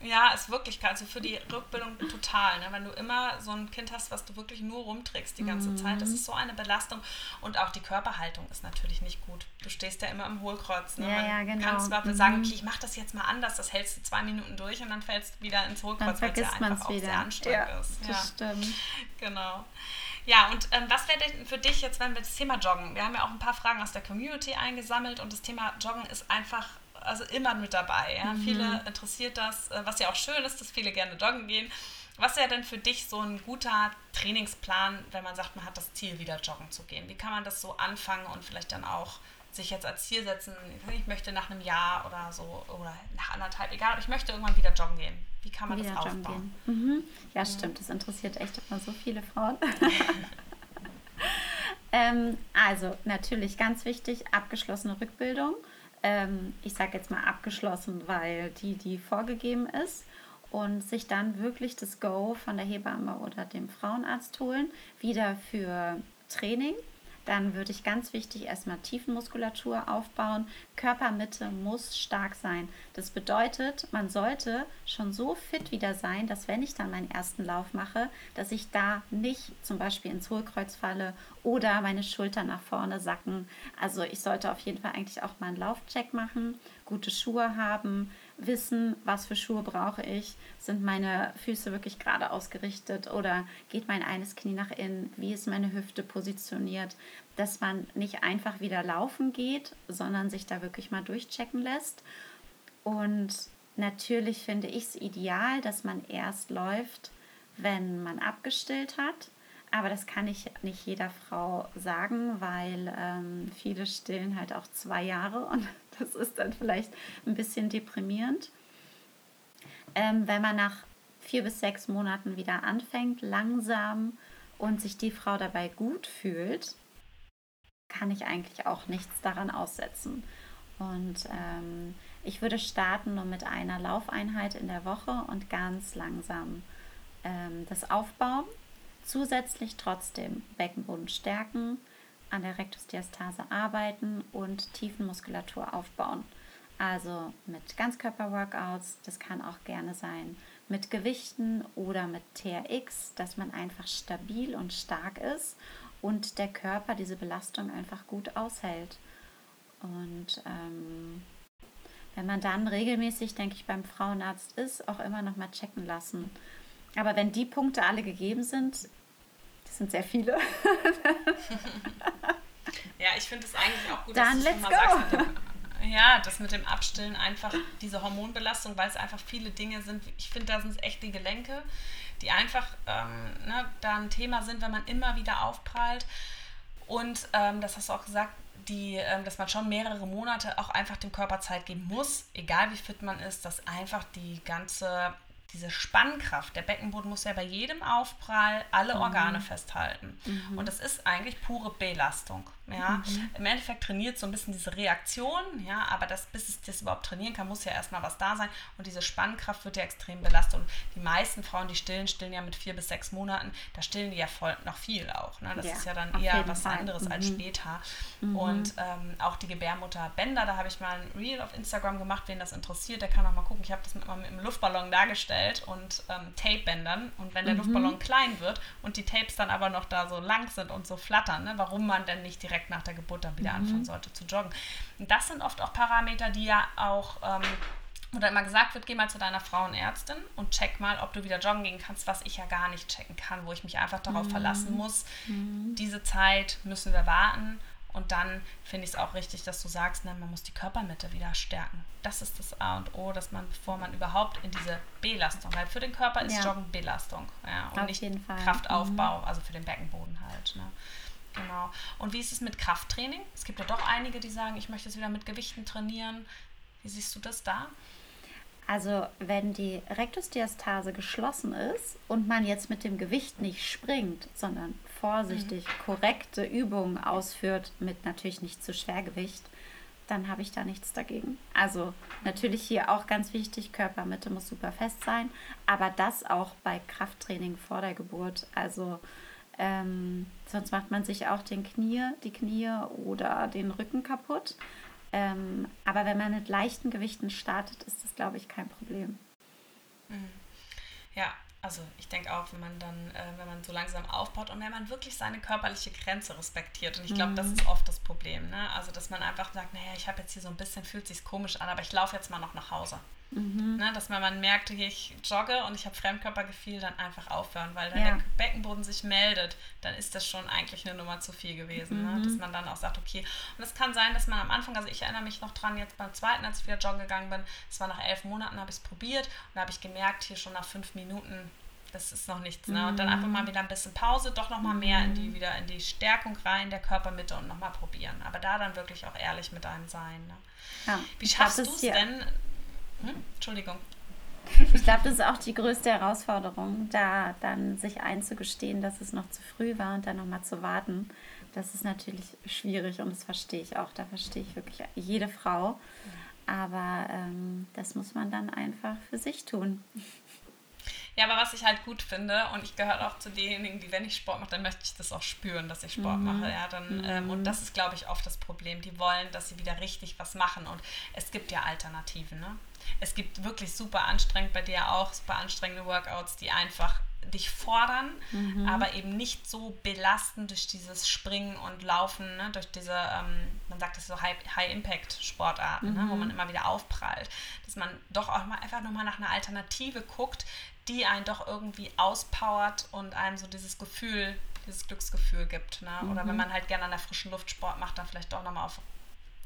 Ja, ist wirklich, also für die Rückbildung total. Ne? Wenn du immer so ein Kind hast, was du wirklich nur rumträgst die ganze mhm. Zeit, das ist so eine Belastung. Und auch die Körperhaltung ist natürlich nicht gut. Du stehst ja immer im Hohlkreuz. Ne? Ja, ja, genau. Kannst zwar mhm. sagen, okay, ich mache das jetzt mal anders, das hältst du zwei Minuten durch und dann fällst du wieder ins Hohlkreuz, weil es ja einfach auch wieder. sehr anstrengend ja, ist. Das ja, stimmt. Genau. Ja, und ähm, was wäre denn für dich jetzt, wenn wir das Thema Joggen? Wir haben ja auch ein paar Fragen aus der Community eingesammelt und das Thema Joggen ist einfach also immer mit dabei. Ja? Mhm. Viele interessiert das, äh, was ja auch schön ist, dass viele gerne joggen gehen. Was wäre denn für dich so ein guter Trainingsplan, wenn man sagt, man hat das Ziel, wieder joggen zu gehen? Wie kann man das so anfangen und vielleicht dann auch sich jetzt als Ziel setzen, ich möchte nach einem Jahr oder so oder nach anderthalb, egal, aber ich möchte irgendwann wieder joggen gehen. Wie kann man wieder das aufbauen? Mhm. Ja, mhm. stimmt, das interessiert echt immer so viele Frauen. ähm, also natürlich ganz wichtig, abgeschlossene Rückbildung ähm, ich sage jetzt mal abgeschlossen, weil die, die vorgegeben ist und sich dann wirklich das Go von der Hebamme oder dem Frauenarzt holen, wieder für Training dann würde ich ganz wichtig erstmal Tiefenmuskulatur aufbauen. Körpermitte muss stark sein. Das bedeutet, man sollte schon so fit wieder sein, dass wenn ich dann meinen ersten Lauf mache, dass ich da nicht zum Beispiel ins Hohlkreuz falle oder meine Schultern nach vorne sacken. Also ich sollte auf jeden Fall eigentlich auch mal einen Laufcheck machen, gute Schuhe haben, wissen, was für Schuhe brauche ich. Sind meine Füße wirklich gerade ausgerichtet oder geht mein eines Knie nach innen? Wie ist meine Hüfte positioniert? Dass man nicht einfach wieder laufen geht, sondern sich da wirklich mal durchchecken lässt. Und natürlich finde ich es ideal, dass man erst läuft, wenn man abgestillt hat. Aber das kann ich nicht jeder Frau sagen, weil ähm, viele stillen halt auch zwei Jahre und das ist dann vielleicht ein bisschen deprimierend. Ähm, wenn man nach vier bis sechs Monaten wieder anfängt, langsam und sich die Frau dabei gut fühlt, kann ich eigentlich auch nichts daran aussetzen. Und ähm, ich würde starten nur mit einer Laufeinheit in der Woche und ganz langsam ähm, das aufbauen. Zusätzlich trotzdem Beckenboden stärken, an der Rektusdiastase arbeiten und Tiefenmuskulatur aufbauen. Also mit Ganzkörper-Workouts, das kann auch gerne sein mit Gewichten oder mit TRX, dass man einfach stabil und stark ist und der Körper diese Belastung einfach gut aushält. Und ähm, wenn man dann regelmäßig, denke ich, beim Frauenarzt ist, auch immer noch mal checken lassen. Aber wenn die Punkte alle gegeben sind, das sind sehr viele. ja, ich finde es eigentlich auch gut, Dann dass du let's go. Sagst, ja, das mit dem Abstillen einfach diese Hormonbelastung, weil es einfach viele Dinge sind. Ich finde, da sind es echt die Gelenke, die einfach ähm, ne, da ein Thema sind, wenn man immer wieder aufprallt. Und ähm, das hast du auch gesagt, die, ähm, dass man schon mehrere Monate auch einfach dem Körper Zeit geben muss, egal wie fit man ist, dass einfach die ganze diese Spannkraft, der Beckenboden muss ja bei jedem Aufprall alle mhm. Organe festhalten. Mhm. Und das ist eigentlich pure Belastung. Ja? Mhm. Im Endeffekt trainiert so ein bisschen diese Reaktion, ja, aber das, bis es das überhaupt trainieren kann, muss ja erstmal was da sein. Und diese Spannkraft wird ja extrem belastet. Und die meisten Frauen, die stillen, stillen ja mit vier bis sechs Monaten, da stillen die ja voll noch viel auch. Ne? Das ja, ist ja dann eher was Fall. anderes mhm. als später. Mhm. Und ähm, auch die Gebärmutterbänder, da habe ich mal ein Reel auf Instagram gemacht, wen das interessiert, der kann auch mal gucken. Ich habe das mit, mal mit einem Luftballon dargestellt und ähm, Tape-Bändern. Und wenn der mhm. Luftballon klein wird und die Tapes dann aber noch da so lang sind und so flattern, ne? warum man denn nicht direkt direkt nach der Geburt dann wieder mhm. anfangen sollte zu joggen. Und das sind oft auch Parameter, die ja auch ähm, oder immer gesagt wird, geh mal zu deiner Frauenärztin und check mal, ob du wieder joggen gehen kannst, was ich ja gar nicht checken kann, wo ich mich einfach darauf mhm. verlassen muss. Mhm. Diese Zeit müssen wir warten. Und dann finde ich es auch richtig, dass du sagst, ne, man muss die Körpermitte wieder stärken. Das ist das A und O, dass man, bevor man überhaupt in diese Belastung, weil für den Körper ist ja. Joggen Belastung ja, und Auf nicht Kraftaufbau, mhm. also für den Beckenboden halt. Ne. Genau. Und wie ist es mit Krafttraining? Es gibt ja doch einige, die sagen, ich möchte es wieder mit Gewichten trainieren. Wie siehst du das da? Also wenn die Rektusdiastase geschlossen ist und man jetzt mit dem Gewicht nicht springt, sondern vorsichtig mhm. korrekte Übungen ausführt mit natürlich nicht zu Schwergewicht, dann habe ich da nichts dagegen. Also natürlich hier auch ganz wichtig, Körpermitte muss super fest sein, aber das auch bei Krafttraining vor der Geburt. Also ähm, sonst macht man sich auch den Knie, die Knie oder den Rücken kaputt. Ähm, aber wenn man mit leichten Gewichten startet, ist das, glaube ich, kein Problem. Ja, also ich denke auch, wenn man dann, äh, wenn man so langsam aufbaut und wenn man wirklich seine körperliche Grenze respektiert. Und ich glaube, mhm. das ist oft das Problem. Ne? Also, dass man einfach sagt, naja, ich habe jetzt hier so ein bisschen, fühlt sich komisch an, aber ich laufe jetzt mal noch nach Hause. Mhm. Ne, dass man, man merkt, ich jogge und ich habe Fremdkörpergefühl, dann einfach aufhören, weil wenn ja. der Beckenboden sich meldet, dann ist das schon eigentlich eine Nummer zu viel gewesen. Ne? Mhm. Ne? Dass man dann auch sagt, okay, und es kann sein, dass man am Anfang, also ich erinnere mich noch dran, jetzt beim zweiten, als ich wieder joggen gegangen bin, es war nach elf Monaten, habe ich es probiert und da habe ich gemerkt, hier schon nach fünf Minuten, das ist noch nichts. Ne? Und dann einfach mal mhm. wieder ein bisschen Pause, doch nochmal mehr in die, mhm. wieder in die Stärkung rein der Körpermitte und nochmal probieren. Aber da dann wirklich auch ehrlich mit einem sein. Ne? Ja, Wie schaffst du es denn? Hm? Entschuldigung. Ich glaube, das ist auch die größte Herausforderung, da dann sich einzugestehen, dass es noch zu früh war und dann nochmal zu warten. Das ist natürlich schwierig und das verstehe ich auch. Da verstehe ich wirklich jede Frau. Aber ähm, das muss man dann einfach für sich tun. Ja, aber was ich halt gut finde, und ich gehöre auch zu denjenigen, die, wenn ich Sport mache, dann möchte ich das auch spüren, dass ich Sport mhm. mache. Ja, dann, mhm. ähm, und das ist, glaube ich, oft das Problem. Die wollen, dass sie wieder richtig was machen. Und es gibt ja Alternativen. Ne? Es gibt wirklich super anstrengend, bei dir auch super anstrengende Workouts, die einfach dich fordern, mhm. aber eben nicht so belastend durch dieses Springen und Laufen, ne, durch diese, ähm, man sagt das so High-Impact-Sportarten, mhm. ne, wo mhm. man immer wieder aufprallt, dass man doch auch mal einfach nochmal nach einer Alternative guckt, die einen doch irgendwie auspowert und einem so dieses Gefühl, dieses Glücksgefühl gibt. Ne? Oder mhm. wenn man halt gerne an der frischen Luft Sport macht, dann vielleicht doch nochmal auf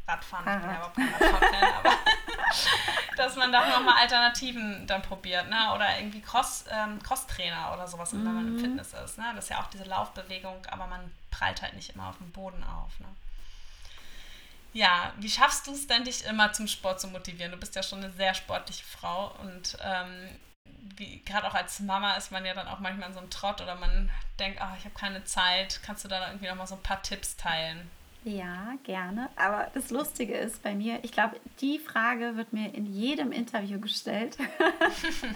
Radfahren. Ich bin ja überhaupt kein Radfahren, aber dass man da nochmal Alternativen dann probiert, ne? Oder irgendwie Cross, ähm, Cross-Trainer oder sowas, mhm. wenn man im mhm. Fitness ist. Ne? Das ist ja auch diese Laufbewegung, aber man prallt halt nicht immer auf dem Boden auf. Ne? Ja, wie schaffst du es denn, dich immer zum Sport zu motivieren? Du bist ja schon eine sehr sportliche Frau und ähm, gerade auch als Mama ist man ja dann auch manchmal in so einem Trott oder man denkt, ach, ich habe keine Zeit. Kannst du da irgendwie noch mal so ein paar Tipps teilen? Ja, gerne. Aber das Lustige ist bei mir, ich glaube, die Frage wird mir in jedem Interview gestellt.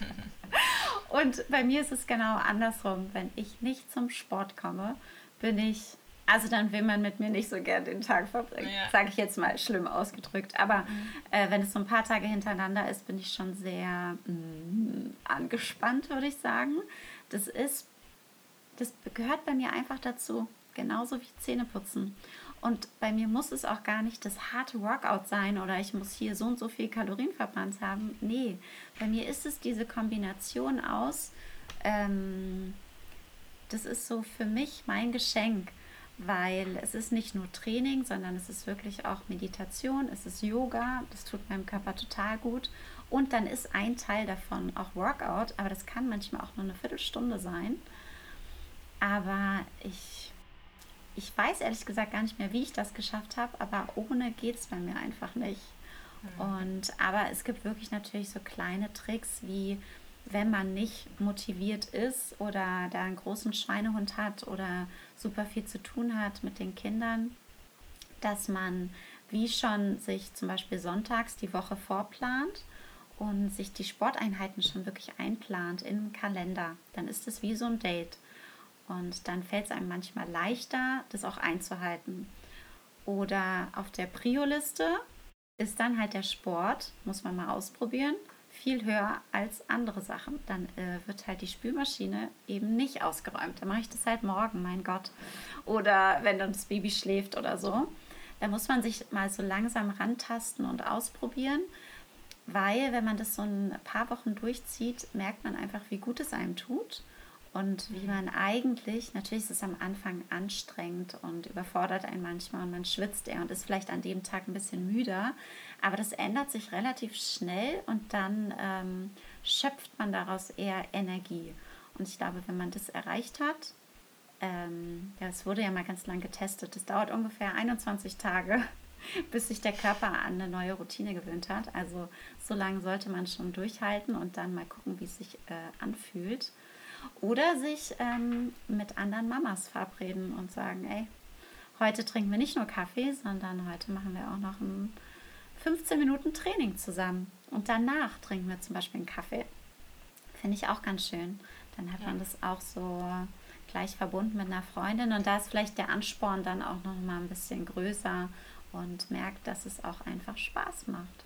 Und bei mir ist es genau andersrum. Wenn ich nicht zum Sport komme, bin ich, also dann will man mit mir nicht so gern den Tag verbringen. Ja. Sage ich jetzt mal schlimm ausgedrückt. Aber mhm. äh, wenn es so ein paar Tage hintereinander ist, bin ich schon sehr mh, mm, angespannt, würde ich sagen. Das ist, das gehört bei mir einfach dazu. Genauso wie Zähneputzen. Und bei mir muss es auch gar nicht das harte Workout sein oder ich muss hier so und so viel Kalorien verbrannt haben. Nee, bei mir ist es diese Kombination aus, ähm, das ist so für mich mein Geschenk, weil es ist nicht nur Training, sondern es ist wirklich auch Meditation, es ist Yoga, das tut meinem Körper total gut. Und dann ist ein Teil davon auch Workout, aber das kann manchmal auch nur eine Viertelstunde sein. Aber ich ich weiß ehrlich gesagt gar nicht mehr, wie ich das geschafft habe, aber ohne geht es bei mir einfach nicht. Mhm. Und aber es gibt wirklich natürlich so kleine Tricks, wie wenn man nicht motiviert ist oder da einen großen Schweinehund hat oder super viel zu tun hat mit den Kindern, dass man wie schon sich zum Beispiel sonntags die Woche vorplant und sich die Sporteinheiten schon wirklich einplant im Kalender. Dann ist es wie so ein Date. Und dann fällt es einem manchmal leichter, das auch einzuhalten. Oder auf der Prio-Liste ist dann halt der Sport, muss man mal ausprobieren, viel höher als andere Sachen. Dann äh, wird halt die Spülmaschine eben nicht ausgeräumt. Dann mache ich das halt morgen, mein Gott. Oder wenn dann das Baby schläft oder so. Da muss man sich mal so langsam rantasten und ausprobieren, weil wenn man das so ein paar Wochen durchzieht, merkt man einfach, wie gut es einem tut und wie man eigentlich, natürlich ist es am Anfang anstrengend und überfordert einen manchmal und man schwitzt eher und ist vielleicht an dem Tag ein bisschen müder, aber das ändert sich relativ schnell und dann ähm, schöpft man daraus eher Energie. Und ich glaube, wenn man das erreicht hat, ähm, ja, es wurde ja mal ganz lang getestet, das dauert ungefähr 21 Tage, bis sich der Körper an eine neue Routine gewöhnt hat. Also so lange sollte man schon durchhalten und dann mal gucken, wie es sich äh, anfühlt. Oder sich ähm, mit anderen Mamas verabreden und sagen, ey, heute trinken wir nicht nur Kaffee, sondern heute machen wir auch noch ein 15 Minuten Training zusammen. Und danach trinken wir zum Beispiel einen Kaffee. Finde ich auch ganz schön. Dann hat ja. man das auch so gleich verbunden mit einer Freundin und da ist vielleicht der Ansporn dann auch noch mal ein bisschen größer und merkt, dass es auch einfach Spaß macht.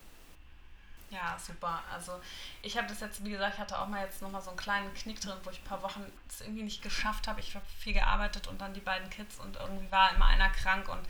Ja, super. Also ich habe das jetzt, wie gesagt, ich hatte auch mal jetzt nochmal so einen kleinen Knick drin, wo ich ein paar Wochen es irgendwie nicht geschafft habe. Ich habe viel gearbeitet und dann die beiden Kids und irgendwie war immer einer krank und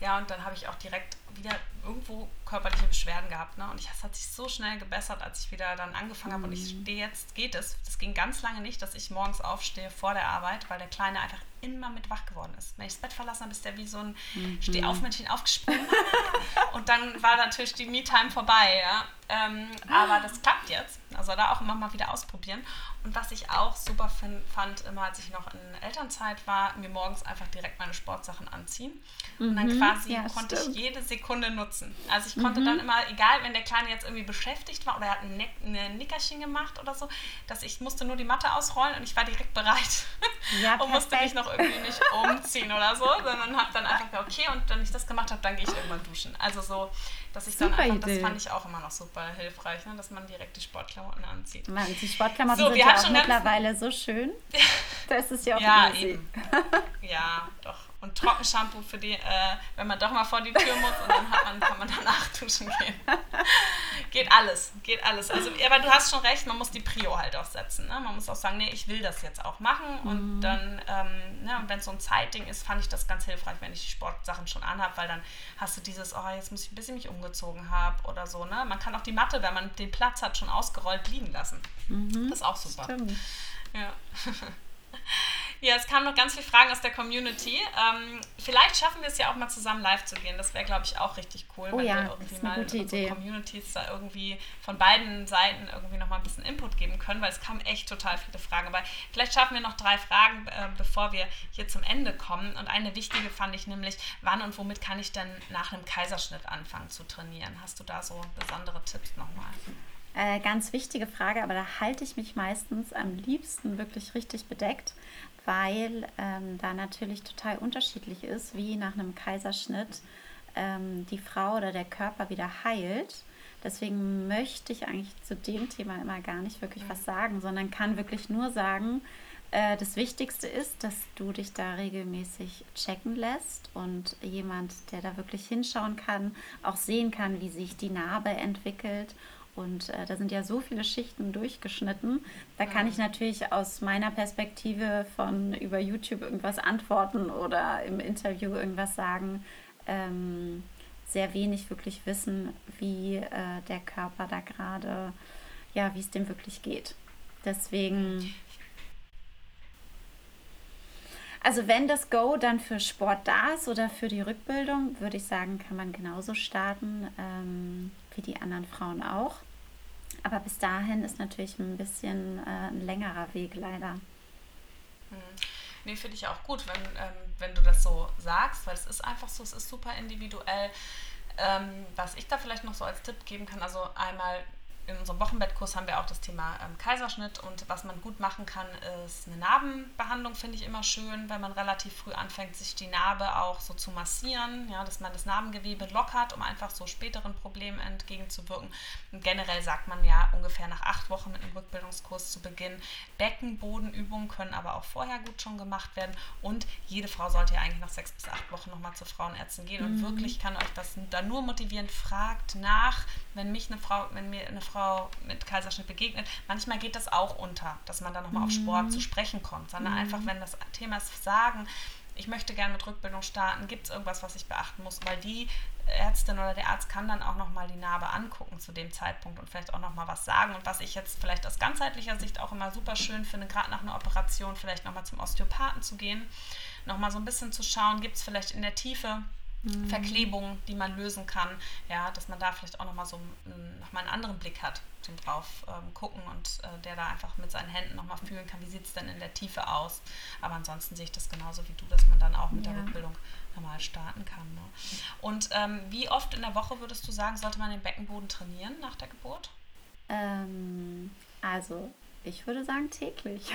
ja, und dann habe ich auch direkt wieder irgendwo körperliche Beschwerden gehabt. Ne? Und es hat sich so schnell gebessert, als ich wieder dann angefangen habe. Und ich mhm. stehe jetzt, geht es. Das ging ganz lange nicht, dass ich morgens aufstehe vor der Arbeit, weil der Kleine einfach immer mit wach geworden ist. Wenn ich das Bett verlassen habe, ist der wie so ein mhm. Stehaufmännchen aufgesprungen. und dann war natürlich die Me-Time vorbei. Ja? Ähm, aber das klappt jetzt. Also da auch immer mal wieder ausprobieren. Und was ich auch super fand, immer als ich noch in Elternzeit war, mir morgens einfach direkt meine Sportsachen anziehen. Mhm. Und dann mhm. quasi ja, konnte stimmt. ich jede Sekunde nutzen. Also ich konnte mhm. dann immer, egal wenn der Kleine jetzt irgendwie beschäftigt war oder er hat ein, ein Nickerchen gemacht oder so, dass ich musste nur die Matte ausrollen und ich war direkt bereit. Ja, und musste mich noch irgendwie nicht umziehen oder so, sondern habe dann einfach okay, und wenn ich das gemacht habe, dann gehe ich irgendwann duschen. Also so, dass ich super dann einfach, Idee. das fand ich auch immer noch super hilfreich, ne, dass man direkt die Sportklamotten anzieht. Man, die Sportklamotten so, sind ja auch mittlerweile so schön. Das ist ja auch ja, easy. Eben. Ja, doch und Trockenshampoo für die, äh, wenn man doch mal vor die Tür muss und dann man, kann man danach duschen gehen. geht alles, geht alles. Also, aber du hast schon recht, man muss die Prio halt auch setzen. Ne? Man muss auch sagen, nee, ich will das jetzt auch machen und mhm. dann, ähm, ne, und wenn es so ein Zeitding ist, fand ich das ganz hilfreich, wenn ich die Sportsachen schon anhabe, weil dann hast du dieses, oh, jetzt muss ich, bis ich mich umgezogen habe oder so. Ne? Man kann auch die Matte, wenn man den Platz hat, schon ausgerollt liegen lassen. Mhm. Das ist auch super. Stimmt. Ja. Ja, es kamen noch ganz viele Fragen aus der Community. Ähm, vielleicht schaffen wir es ja auch mal zusammen live zu gehen. Das wäre, glaube ich, auch richtig cool, oh wenn ja, wir irgendwie mal unsere. Communities da irgendwie von beiden Seiten irgendwie noch mal ein bisschen Input geben können, weil es kamen echt total viele Fragen. Aber vielleicht schaffen wir noch drei Fragen, äh, bevor wir hier zum Ende kommen. Und eine wichtige fand ich nämlich, wann und womit kann ich denn nach einem Kaiserschnitt anfangen zu trainieren? Hast du da so besondere Tipps nochmal? Äh, ganz wichtige Frage, aber da halte ich mich meistens am liebsten wirklich richtig bedeckt, weil ähm, da natürlich total unterschiedlich ist, wie nach einem Kaiserschnitt ähm, die Frau oder der Körper wieder heilt. Deswegen möchte ich eigentlich zu dem Thema immer gar nicht wirklich was sagen, sondern kann wirklich nur sagen, äh, das Wichtigste ist, dass du dich da regelmäßig checken lässt und jemand, der da wirklich hinschauen kann, auch sehen kann, wie sich die Narbe entwickelt und äh, da sind ja so viele Schichten durchgeschnitten. Da kann ich natürlich aus meiner Perspektive von über YouTube irgendwas antworten oder im Interview irgendwas sagen. Ähm, sehr wenig wirklich wissen, wie äh, der Körper da gerade, ja, wie es dem wirklich geht. Deswegen. Also wenn das Go dann für Sport da ist oder für die Rückbildung, würde ich sagen, kann man genauso starten ähm, wie die anderen Frauen auch. Aber bis dahin ist natürlich ein bisschen äh, ein längerer Weg leider. Hm. Nee, finde ich auch gut, wenn, ähm, wenn du das so sagst, weil es ist einfach so, es ist super individuell. Ähm, was ich da vielleicht noch so als Tipp geben kann, also einmal in unserem Wochenbettkurs haben wir auch das Thema ähm, Kaiserschnitt und was man gut machen kann, ist eine Narbenbehandlung, finde ich immer schön, wenn man relativ früh anfängt, sich die Narbe auch so zu massieren, ja, dass man das Narbengewebe lockert, um einfach so späteren Problemen entgegenzuwirken. Und generell sagt man ja ungefähr nach acht Wochen mit einem Rückbildungskurs zu Beginn. Beckenbodenübungen können aber auch vorher gut schon gemacht werden und jede Frau sollte ja eigentlich nach sechs bis acht Wochen nochmal zur Frauenärztin gehen und mhm. wirklich kann euch das da nur motivieren, fragt nach, wenn mich eine Frau, wenn mir eine Frau Frau mit Kaiserschnitt begegnet, manchmal geht das auch unter, dass man dann nochmal mhm. auf Sport zu sprechen kommt, sondern mhm. einfach, wenn das Thema ist, sagen, ich möchte gerne mit Rückbildung starten, gibt es irgendwas, was ich beachten muss, weil die Ärztin oder der Arzt kann dann auch nochmal die Narbe angucken zu dem Zeitpunkt und vielleicht auch nochmal was sagen. Und was ich jetzt vielleicht aus ganzheitlicher Sicht auch immer super schön finde, gerade nach einer Operation vielleicht nochmal zum Osteopathen zu gehen, nochmal so ein bisschen zu schauen, gibt es vielleicht in der Tiefe mhm. Verklebungen, die man lösen kann, ja, dass man da vielleicht auch nochmal so noch mal einen anderen Blick hat zum drauf ähm, gucken und äh, der da einfach mit seinen Händen nochmal fühlen kann, wie sieht es denn in der Tiefe aus. Aber ansonsten sehe ich das genauso wie du, dass man dann auch mit ja. der Rückbildung normal starten kann. Ne? Und ähm, wie oft in der Woche würdest du sagen, sollte man den Beckenboden trainieren nach der Geburt? Ähm, also ich würde sagen täglich.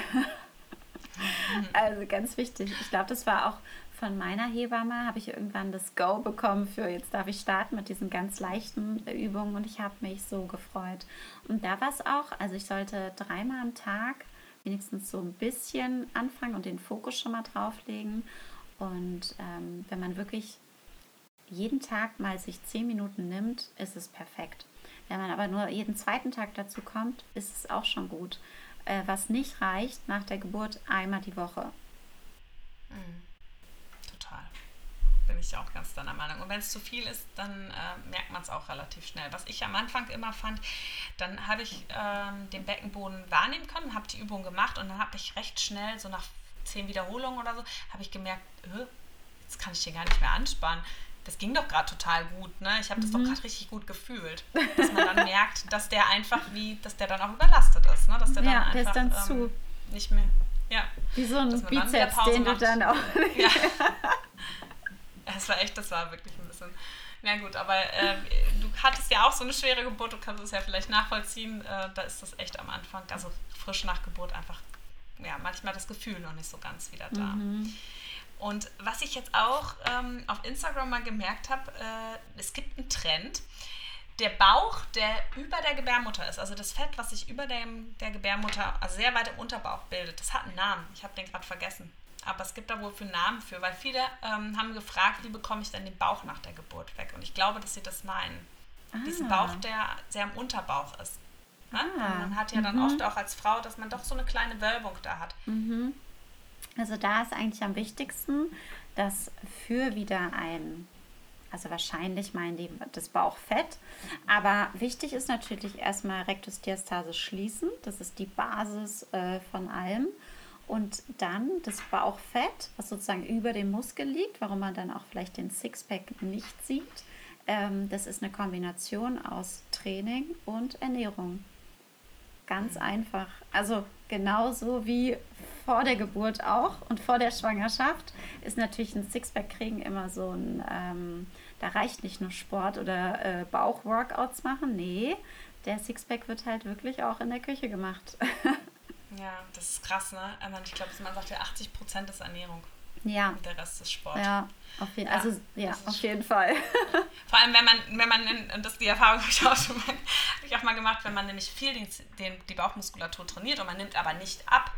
also ganz wichtig. Ich glaube, das war auch von meiner Hebamme habe ich irgendwann das Go bekommen für jetzt darf ich starten mit diesen ganz leichten Übungen und ich habe mich so gefreut. Und da war es auch, also ich sollte dreimal am Tag wenigstens so ein bisschen anfangen und den Fokus schon mal drauflegen. Und ähm, wenn man wirklich jeden Tag mal sich zehn Minuten nimmt, ist es perfekt. Wenn man aber nur jeden zweiten Tag dazu kommt, ist es auch schon gut. Äh, was nicht reicht, nach der Geburt einmal die Woche. Mhm. Bin ich auch ganz deiner Meinung. Und wenn es zu viel ist, dann äh, merkt man es auch relativ schnell. Was ich am Anfang immer fand, dann habe ich ähm, den Beckenboden wahrnehmen können, habe die Übung gemacht und dann habe ich recht schnell, so nach zehn Wiederholungen oder so, habe ich gemerkt, äh, jetzt kann ich den gar nicht mehr anspannen das ging doch gerade total gut, ne? Ich habe das mhm. doch gerade richtig gut gefühlt. Dass man dann merkt, dass der einfach wie, dass der dann auch überlastet ist, ne? Dass der dann ja, einfach der ist dann ähm, zu. nicht mehr. Ja. Wie so ein Bizeps, den macht. du dann auch. ja. Es war echt, das war wirklich ein bisschen. Na gut, aber äh, du hattest ja auch so eine schwere Geburt, du kannst es ja vielleicht nachvollziehen. Äh, da ist das echt am Anfang, also frisch nach Geburt, einfach ja, manchmal das Gefühl noch nicht so ganz wieder da. Mhm. Und was ich jetzt auch ähm, auf Instagram mal gemerkt habe, äh, es gibt einen Trend. Der Bauch, der über der Gebärmutter ist, also das Fett, was sich über dem, der Gebärmutter, also sehr weit im Unterbauch bildet, das hat einen Namen. Ich habe den gerade vergessen. Aber es gibt da wohl für Namen für, weil viele ähm, haben gefragt, wie bekomme ich denn den Bauch nach der Geburt weg? Und ich glaube, dass sie das meinen. Ah. Diesen Bauch, der sehr im Unterbauch ist. Ne? Ah. Man hat ja dann mhm. oft auch als Frau, dass man doch so eine kleine Wölbung da hat. Mhm. Also da ist eigentlich am wichtigsten, dass für wieder ein, also wahrscheinlich meinen die das Bauchfett, aber wichtig ist natürlich erstmal Rektusdiastase schließen, das ist die Basis äh, von allem. Und dann das Bauchfett, was sozusagen über dem Muskel liegt, warum man dann auch vielleicht den Sixpack nicht sieht. Ähm, das ist eine Kombination aus Training und Ernährung. Ganz mhm. einfach. Also genauso wie vor der Geburt auch und vor der Schwangerschaft ist natürlich ein Sixpack kriegen immer so ein, ähm, da reicht nicht nur Sport oder äh, Bauchworkouts machen, nee, der Sixpack wird halt wirklich auch in der Küche gemacht. ja, das ist krass, ne? Ich glaube, man sagt ja 80 Prozent ist Ernährung. Ja. Und der Rest ist Sport. Ja, auf, je ja, also, ja, auf jeden Fall. Vor allem, wenn man, wenn man, und das die Erfahrung habe ich auch schon mal, ich auch mal gemacht, wenn man nämlich viel den, den, die Bauchmuskulatur trainiert und man nimmt aber nicht ab,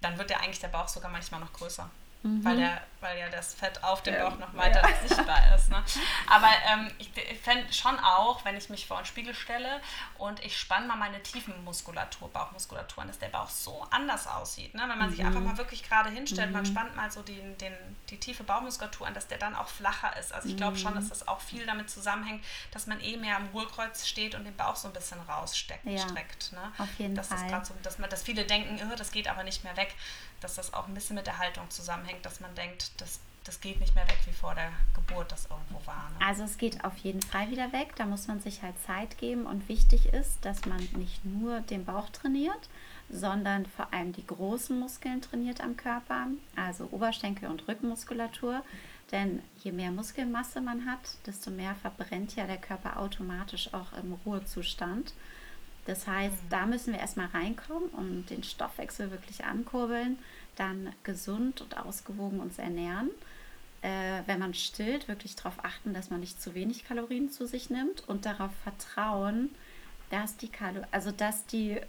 dann wird ja eigentlich der Bauch sogar manchmal noch größer. Mhm. Weil, der, weil ja das Fett auf dem Bauch noch weiter ja. sichtbar ist. Ne? Aber ähm, ich, ich fände schon auch, wenn ich mich vor einen Spiegel stelle und ich spanne mal meine Tiefenmuskulatur, Bauchmuskulatur an, dass der Bauch so anders aussieht. Ne? Wenn man mhm. sich einfach mal wirklich gerade hinstellt, mhm. man spannt mal so den, den, die tiefe Bauchmuskulatur an, dass der dann auch flacher ist. Also ich glaube schon, dass mhm. das auch viel damit zusammenhängt, dass man eh mehr am Hohlkreuz steht und den Bauch so ein bisschen rausstreckt. Ja, ne? Auf jeden das Fall. Ist so, dass, man, dass viele denken, oh, das geht aber nicht mehr weg dass das auch ein bisschen mit der Haltung zusammenhängt, dass man denkt, das, das geht nicht mehr weg, wie vor der Geburt das irgendwo war. Ne? Also es geht auf jeden Fall wieder weg, da muss man sich halt Zeit geben und wichtig ist, dass man nicht nur den Bauch trainiert, sondern vor allem die großen Muskeln trainiert am Körper, also Oberschenkel und Rückenmuskulatur. Denn je mehr Muskelmasse man hat, desto mehr verbrennt ja der Körper automatisch auch im Ruhezustand. Das heißt, mhm. da müssen wir erstmal reinkommen und den Stoffwechsel wirklich ankurbeln, dann gesund und ausgewogen uns ernähren. Äh, wenn man stillt, wirklich darauf achten, dass man nicht zu wenig Kalorien zu sich nimmt und darauf vertrauen, dass die, Kalo also dass die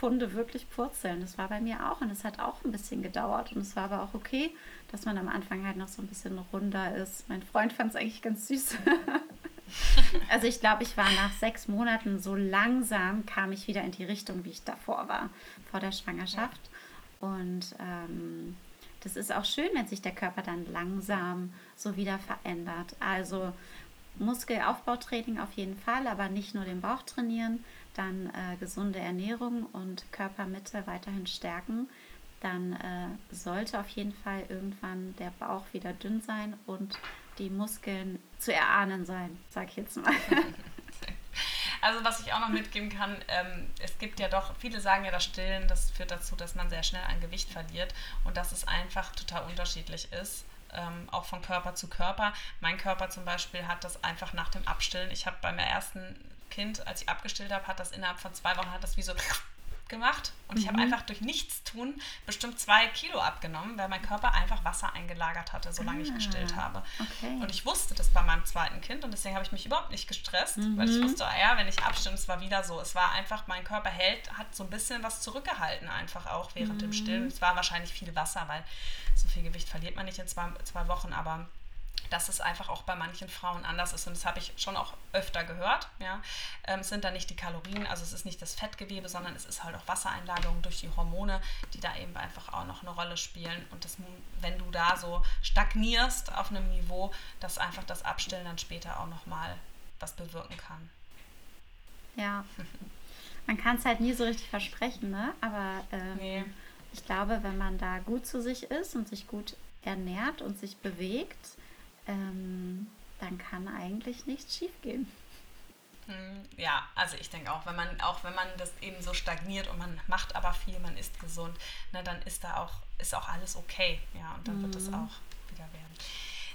Funde wirklich purzeln. Das war bei mir auch und es hat auch ein bisschen gedauert und es war aber auch okay, dass man am Anfang halt noch so ein bisschen runder ist. Mein Freund fand es eigentlich ganz süß. Also ich glaube, ich war nach sechs Monaten so langsam, kam ich wieder in die Richtung, wie ich davor war, vor der Schwangerschaft. Und ähm, das ist auch schön, wenn sich der Körper dann langsam so wieder verändert. Also Muskelaufbautraining auf jeden Fall, aber nicht nur den Bauch trainieren, dann äh, gesunde Ernährung und Körpermitte weiterhin stärken. Dann äh, sollte auf jeden Fall irgendwann der Bauch wieder dünn sein und die Muskeln zu erahnen sein, sag ich jetzt mal. Also was ich auch noch mitgeben kann, ähm, es gibt ja doch, viele sagen ja, das Stillen, das führt dazu, dass man sehr schnell ein Gewicht verliert und dass es einfach total unterschiedlich ist. Ähm, auch von Körper zu Körper. Mein Körper zum Beispiel hat das einfach nach dem Abstillen. Ich habe beim ersten Kind, als ich abgestillt habe, hat das innerhalb von zwei Wochen hat das wie so gemacht und mhm. ich habe einfach durch Nichtstun bestimmt zwei Kilo abgenommen, weil mein Körper einfach Wasser eingelagert hatte, solange ah, ich gestillt habe. Okay. Und ich wusste das bei meinem zweiten Kind und deswegen habe ich mich überhaupt nicht gestresst, mhm. weil ich mhm. wusste, ah ja, wenn ich abstimme, es war wieder so. Es war einfach, mein Körper hält, hat so ein bisschen was zurückgehalten, einfach auch während mhm. dem Stillen. Es war wahrscheinlich viel Wasser, weil so viel Gewicht verliert man nicht in zwei, zwei Wochen, aber dass es einfach auch bei manchen Frauen anders ist. Und das habe ich schon auch öfter gehört. Ja. Ähm, es sind da nicht die Kalorien, also es ist nicht das Fettgewebe, sondern es ist halt auch Wassereinlagerung durch die Hormone, die da eben einfach auch noch eine Rolle spielen. Und das, wenn du da so stagnierst auf einem Niveau, dass einfach das Abstillen dann später auch nochmal was bewirken kann. Ja. Man kann es halt nie so richtig versprechen, ne? Aber ähm, nee. ich glaube, wenn man da gut zu sich ist und sich gut ernährt und sich bewegt, ähm, dann kann eigentlich nichts schiefgehen. Hm, ja, also ich denke auch, wenn man auch wenn man das eben so stagniert und man macht aber viel, man ist gesund, ne, dann ist da auch ist auch alles okay, ja, und dann mhm. wird es auch wieder werden.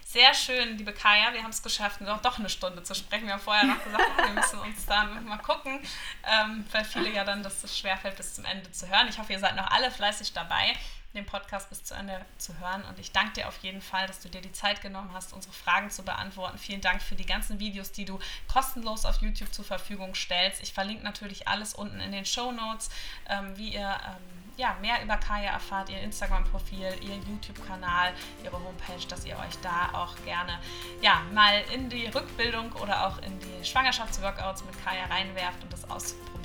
Sehr schön, liebe Kaya, wir haben es geschafft, noch doch eine Stunde zu sprechen. Wir haben vorher noch gesagt, wir müssen uns da mal gucken, ähm, weil viele ja dann das schwerfällt, bis zum Ende zu hören. Ich hoffe, ihr seid noch alle fleißig dabei den Podcast bis zu Ende zu hören. Und ich danke dir auf jeden Fall, dass du dir die Zeit genommen hast, unsere Fragen zu beantworten. Vielen Dank für die ganzen Videos, die du kostenlos auf YouTube zur Verfügung stellst. Ich verlinke natürlich alles unten in den Show Notes, ähm, wie ihr ähm, ja, mehr über Kaya erfahrt, ihr Instagram-Profil, ihr YouTube-Kanal, ihre Homepage, dass ihr euch da auch gerne ja, mal in die Rückbildung oder auch in die Schwangerschaftsworkouts mit Kaya reinwerft und das ausprobiert.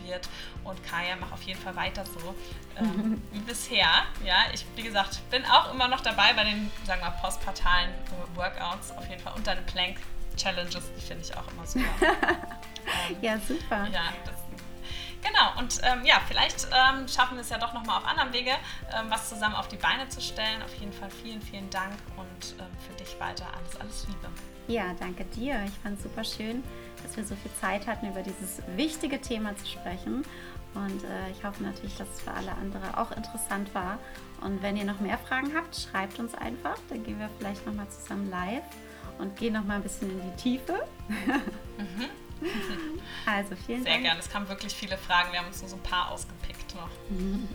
Und Kaya, mach auf jeden Fall weiter so ähm, wie bisher. Ja, ich, wie gesagt, bin auch immer noch dabei bei den, sagen wir, postpartalen Workouts auf jeden Fall und deine Plank-Challenges, die finde ich auch immer super. ähm, ja, super. Ja, das Genau, und ähm, ja, vielleicht ähm, schaffen wir es ja doch nochmal auf anderem Wege, ähm, was zusammen auf die Beine zu stellen. Auf jeden Fall vielen, vielen Dank und ähm, für dich weiter alles, alles Liebe. Ja, danke dir. Ich fand es super schön, dass wir so viel Zeit hatten, über dieses wichtige Thema zu sprechen. Und äh, ich hoffe natürlich, dass es für alle andere auch interessant war. Und wenn ihr noch mehr Fragen habt, schreibt uns einfach. Dann gehen wir vielleicht nochmal zusammen live und gehen nochmal ein bisschen in die Tiefe. mhm. Also vielen Sehr Dank. Sehr gerne. Es kamen wirklich viele Fragen. Wir haben uns nur so ein paar ausgepickt noch. Mhm.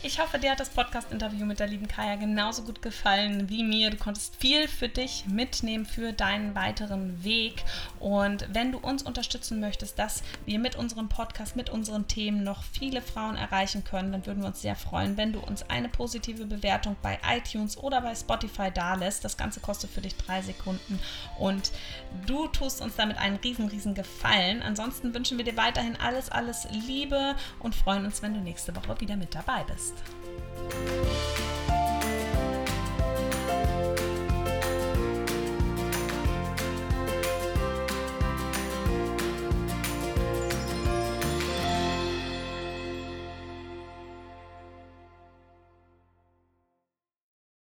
Ich hoffe, dir hat das Podcast-Interview mit der lieben Kaya genauso gut gefallen wie mir. Du konntest viel für dich mitnehmen für deinen weiteren Weg. Und wenn du uns unterstützen möchtest, dass wir mit unserem Podcast, mit unseren Themen noch viele Frauen erreichen können, dann würden wir uns sehr freuen, wenn du uns eine positive Bewertung bei iTunes oder bei Spotify dalässt. Das Ganze kostet für dich drei Sekunden und du tust uns damit einen riesen, riesen Gefallen. Ansonsten wünschen wir dir weiterhin alles, alles Liebe und freuen uns, wenn du nächste Woche wieder mit dabei bist. Música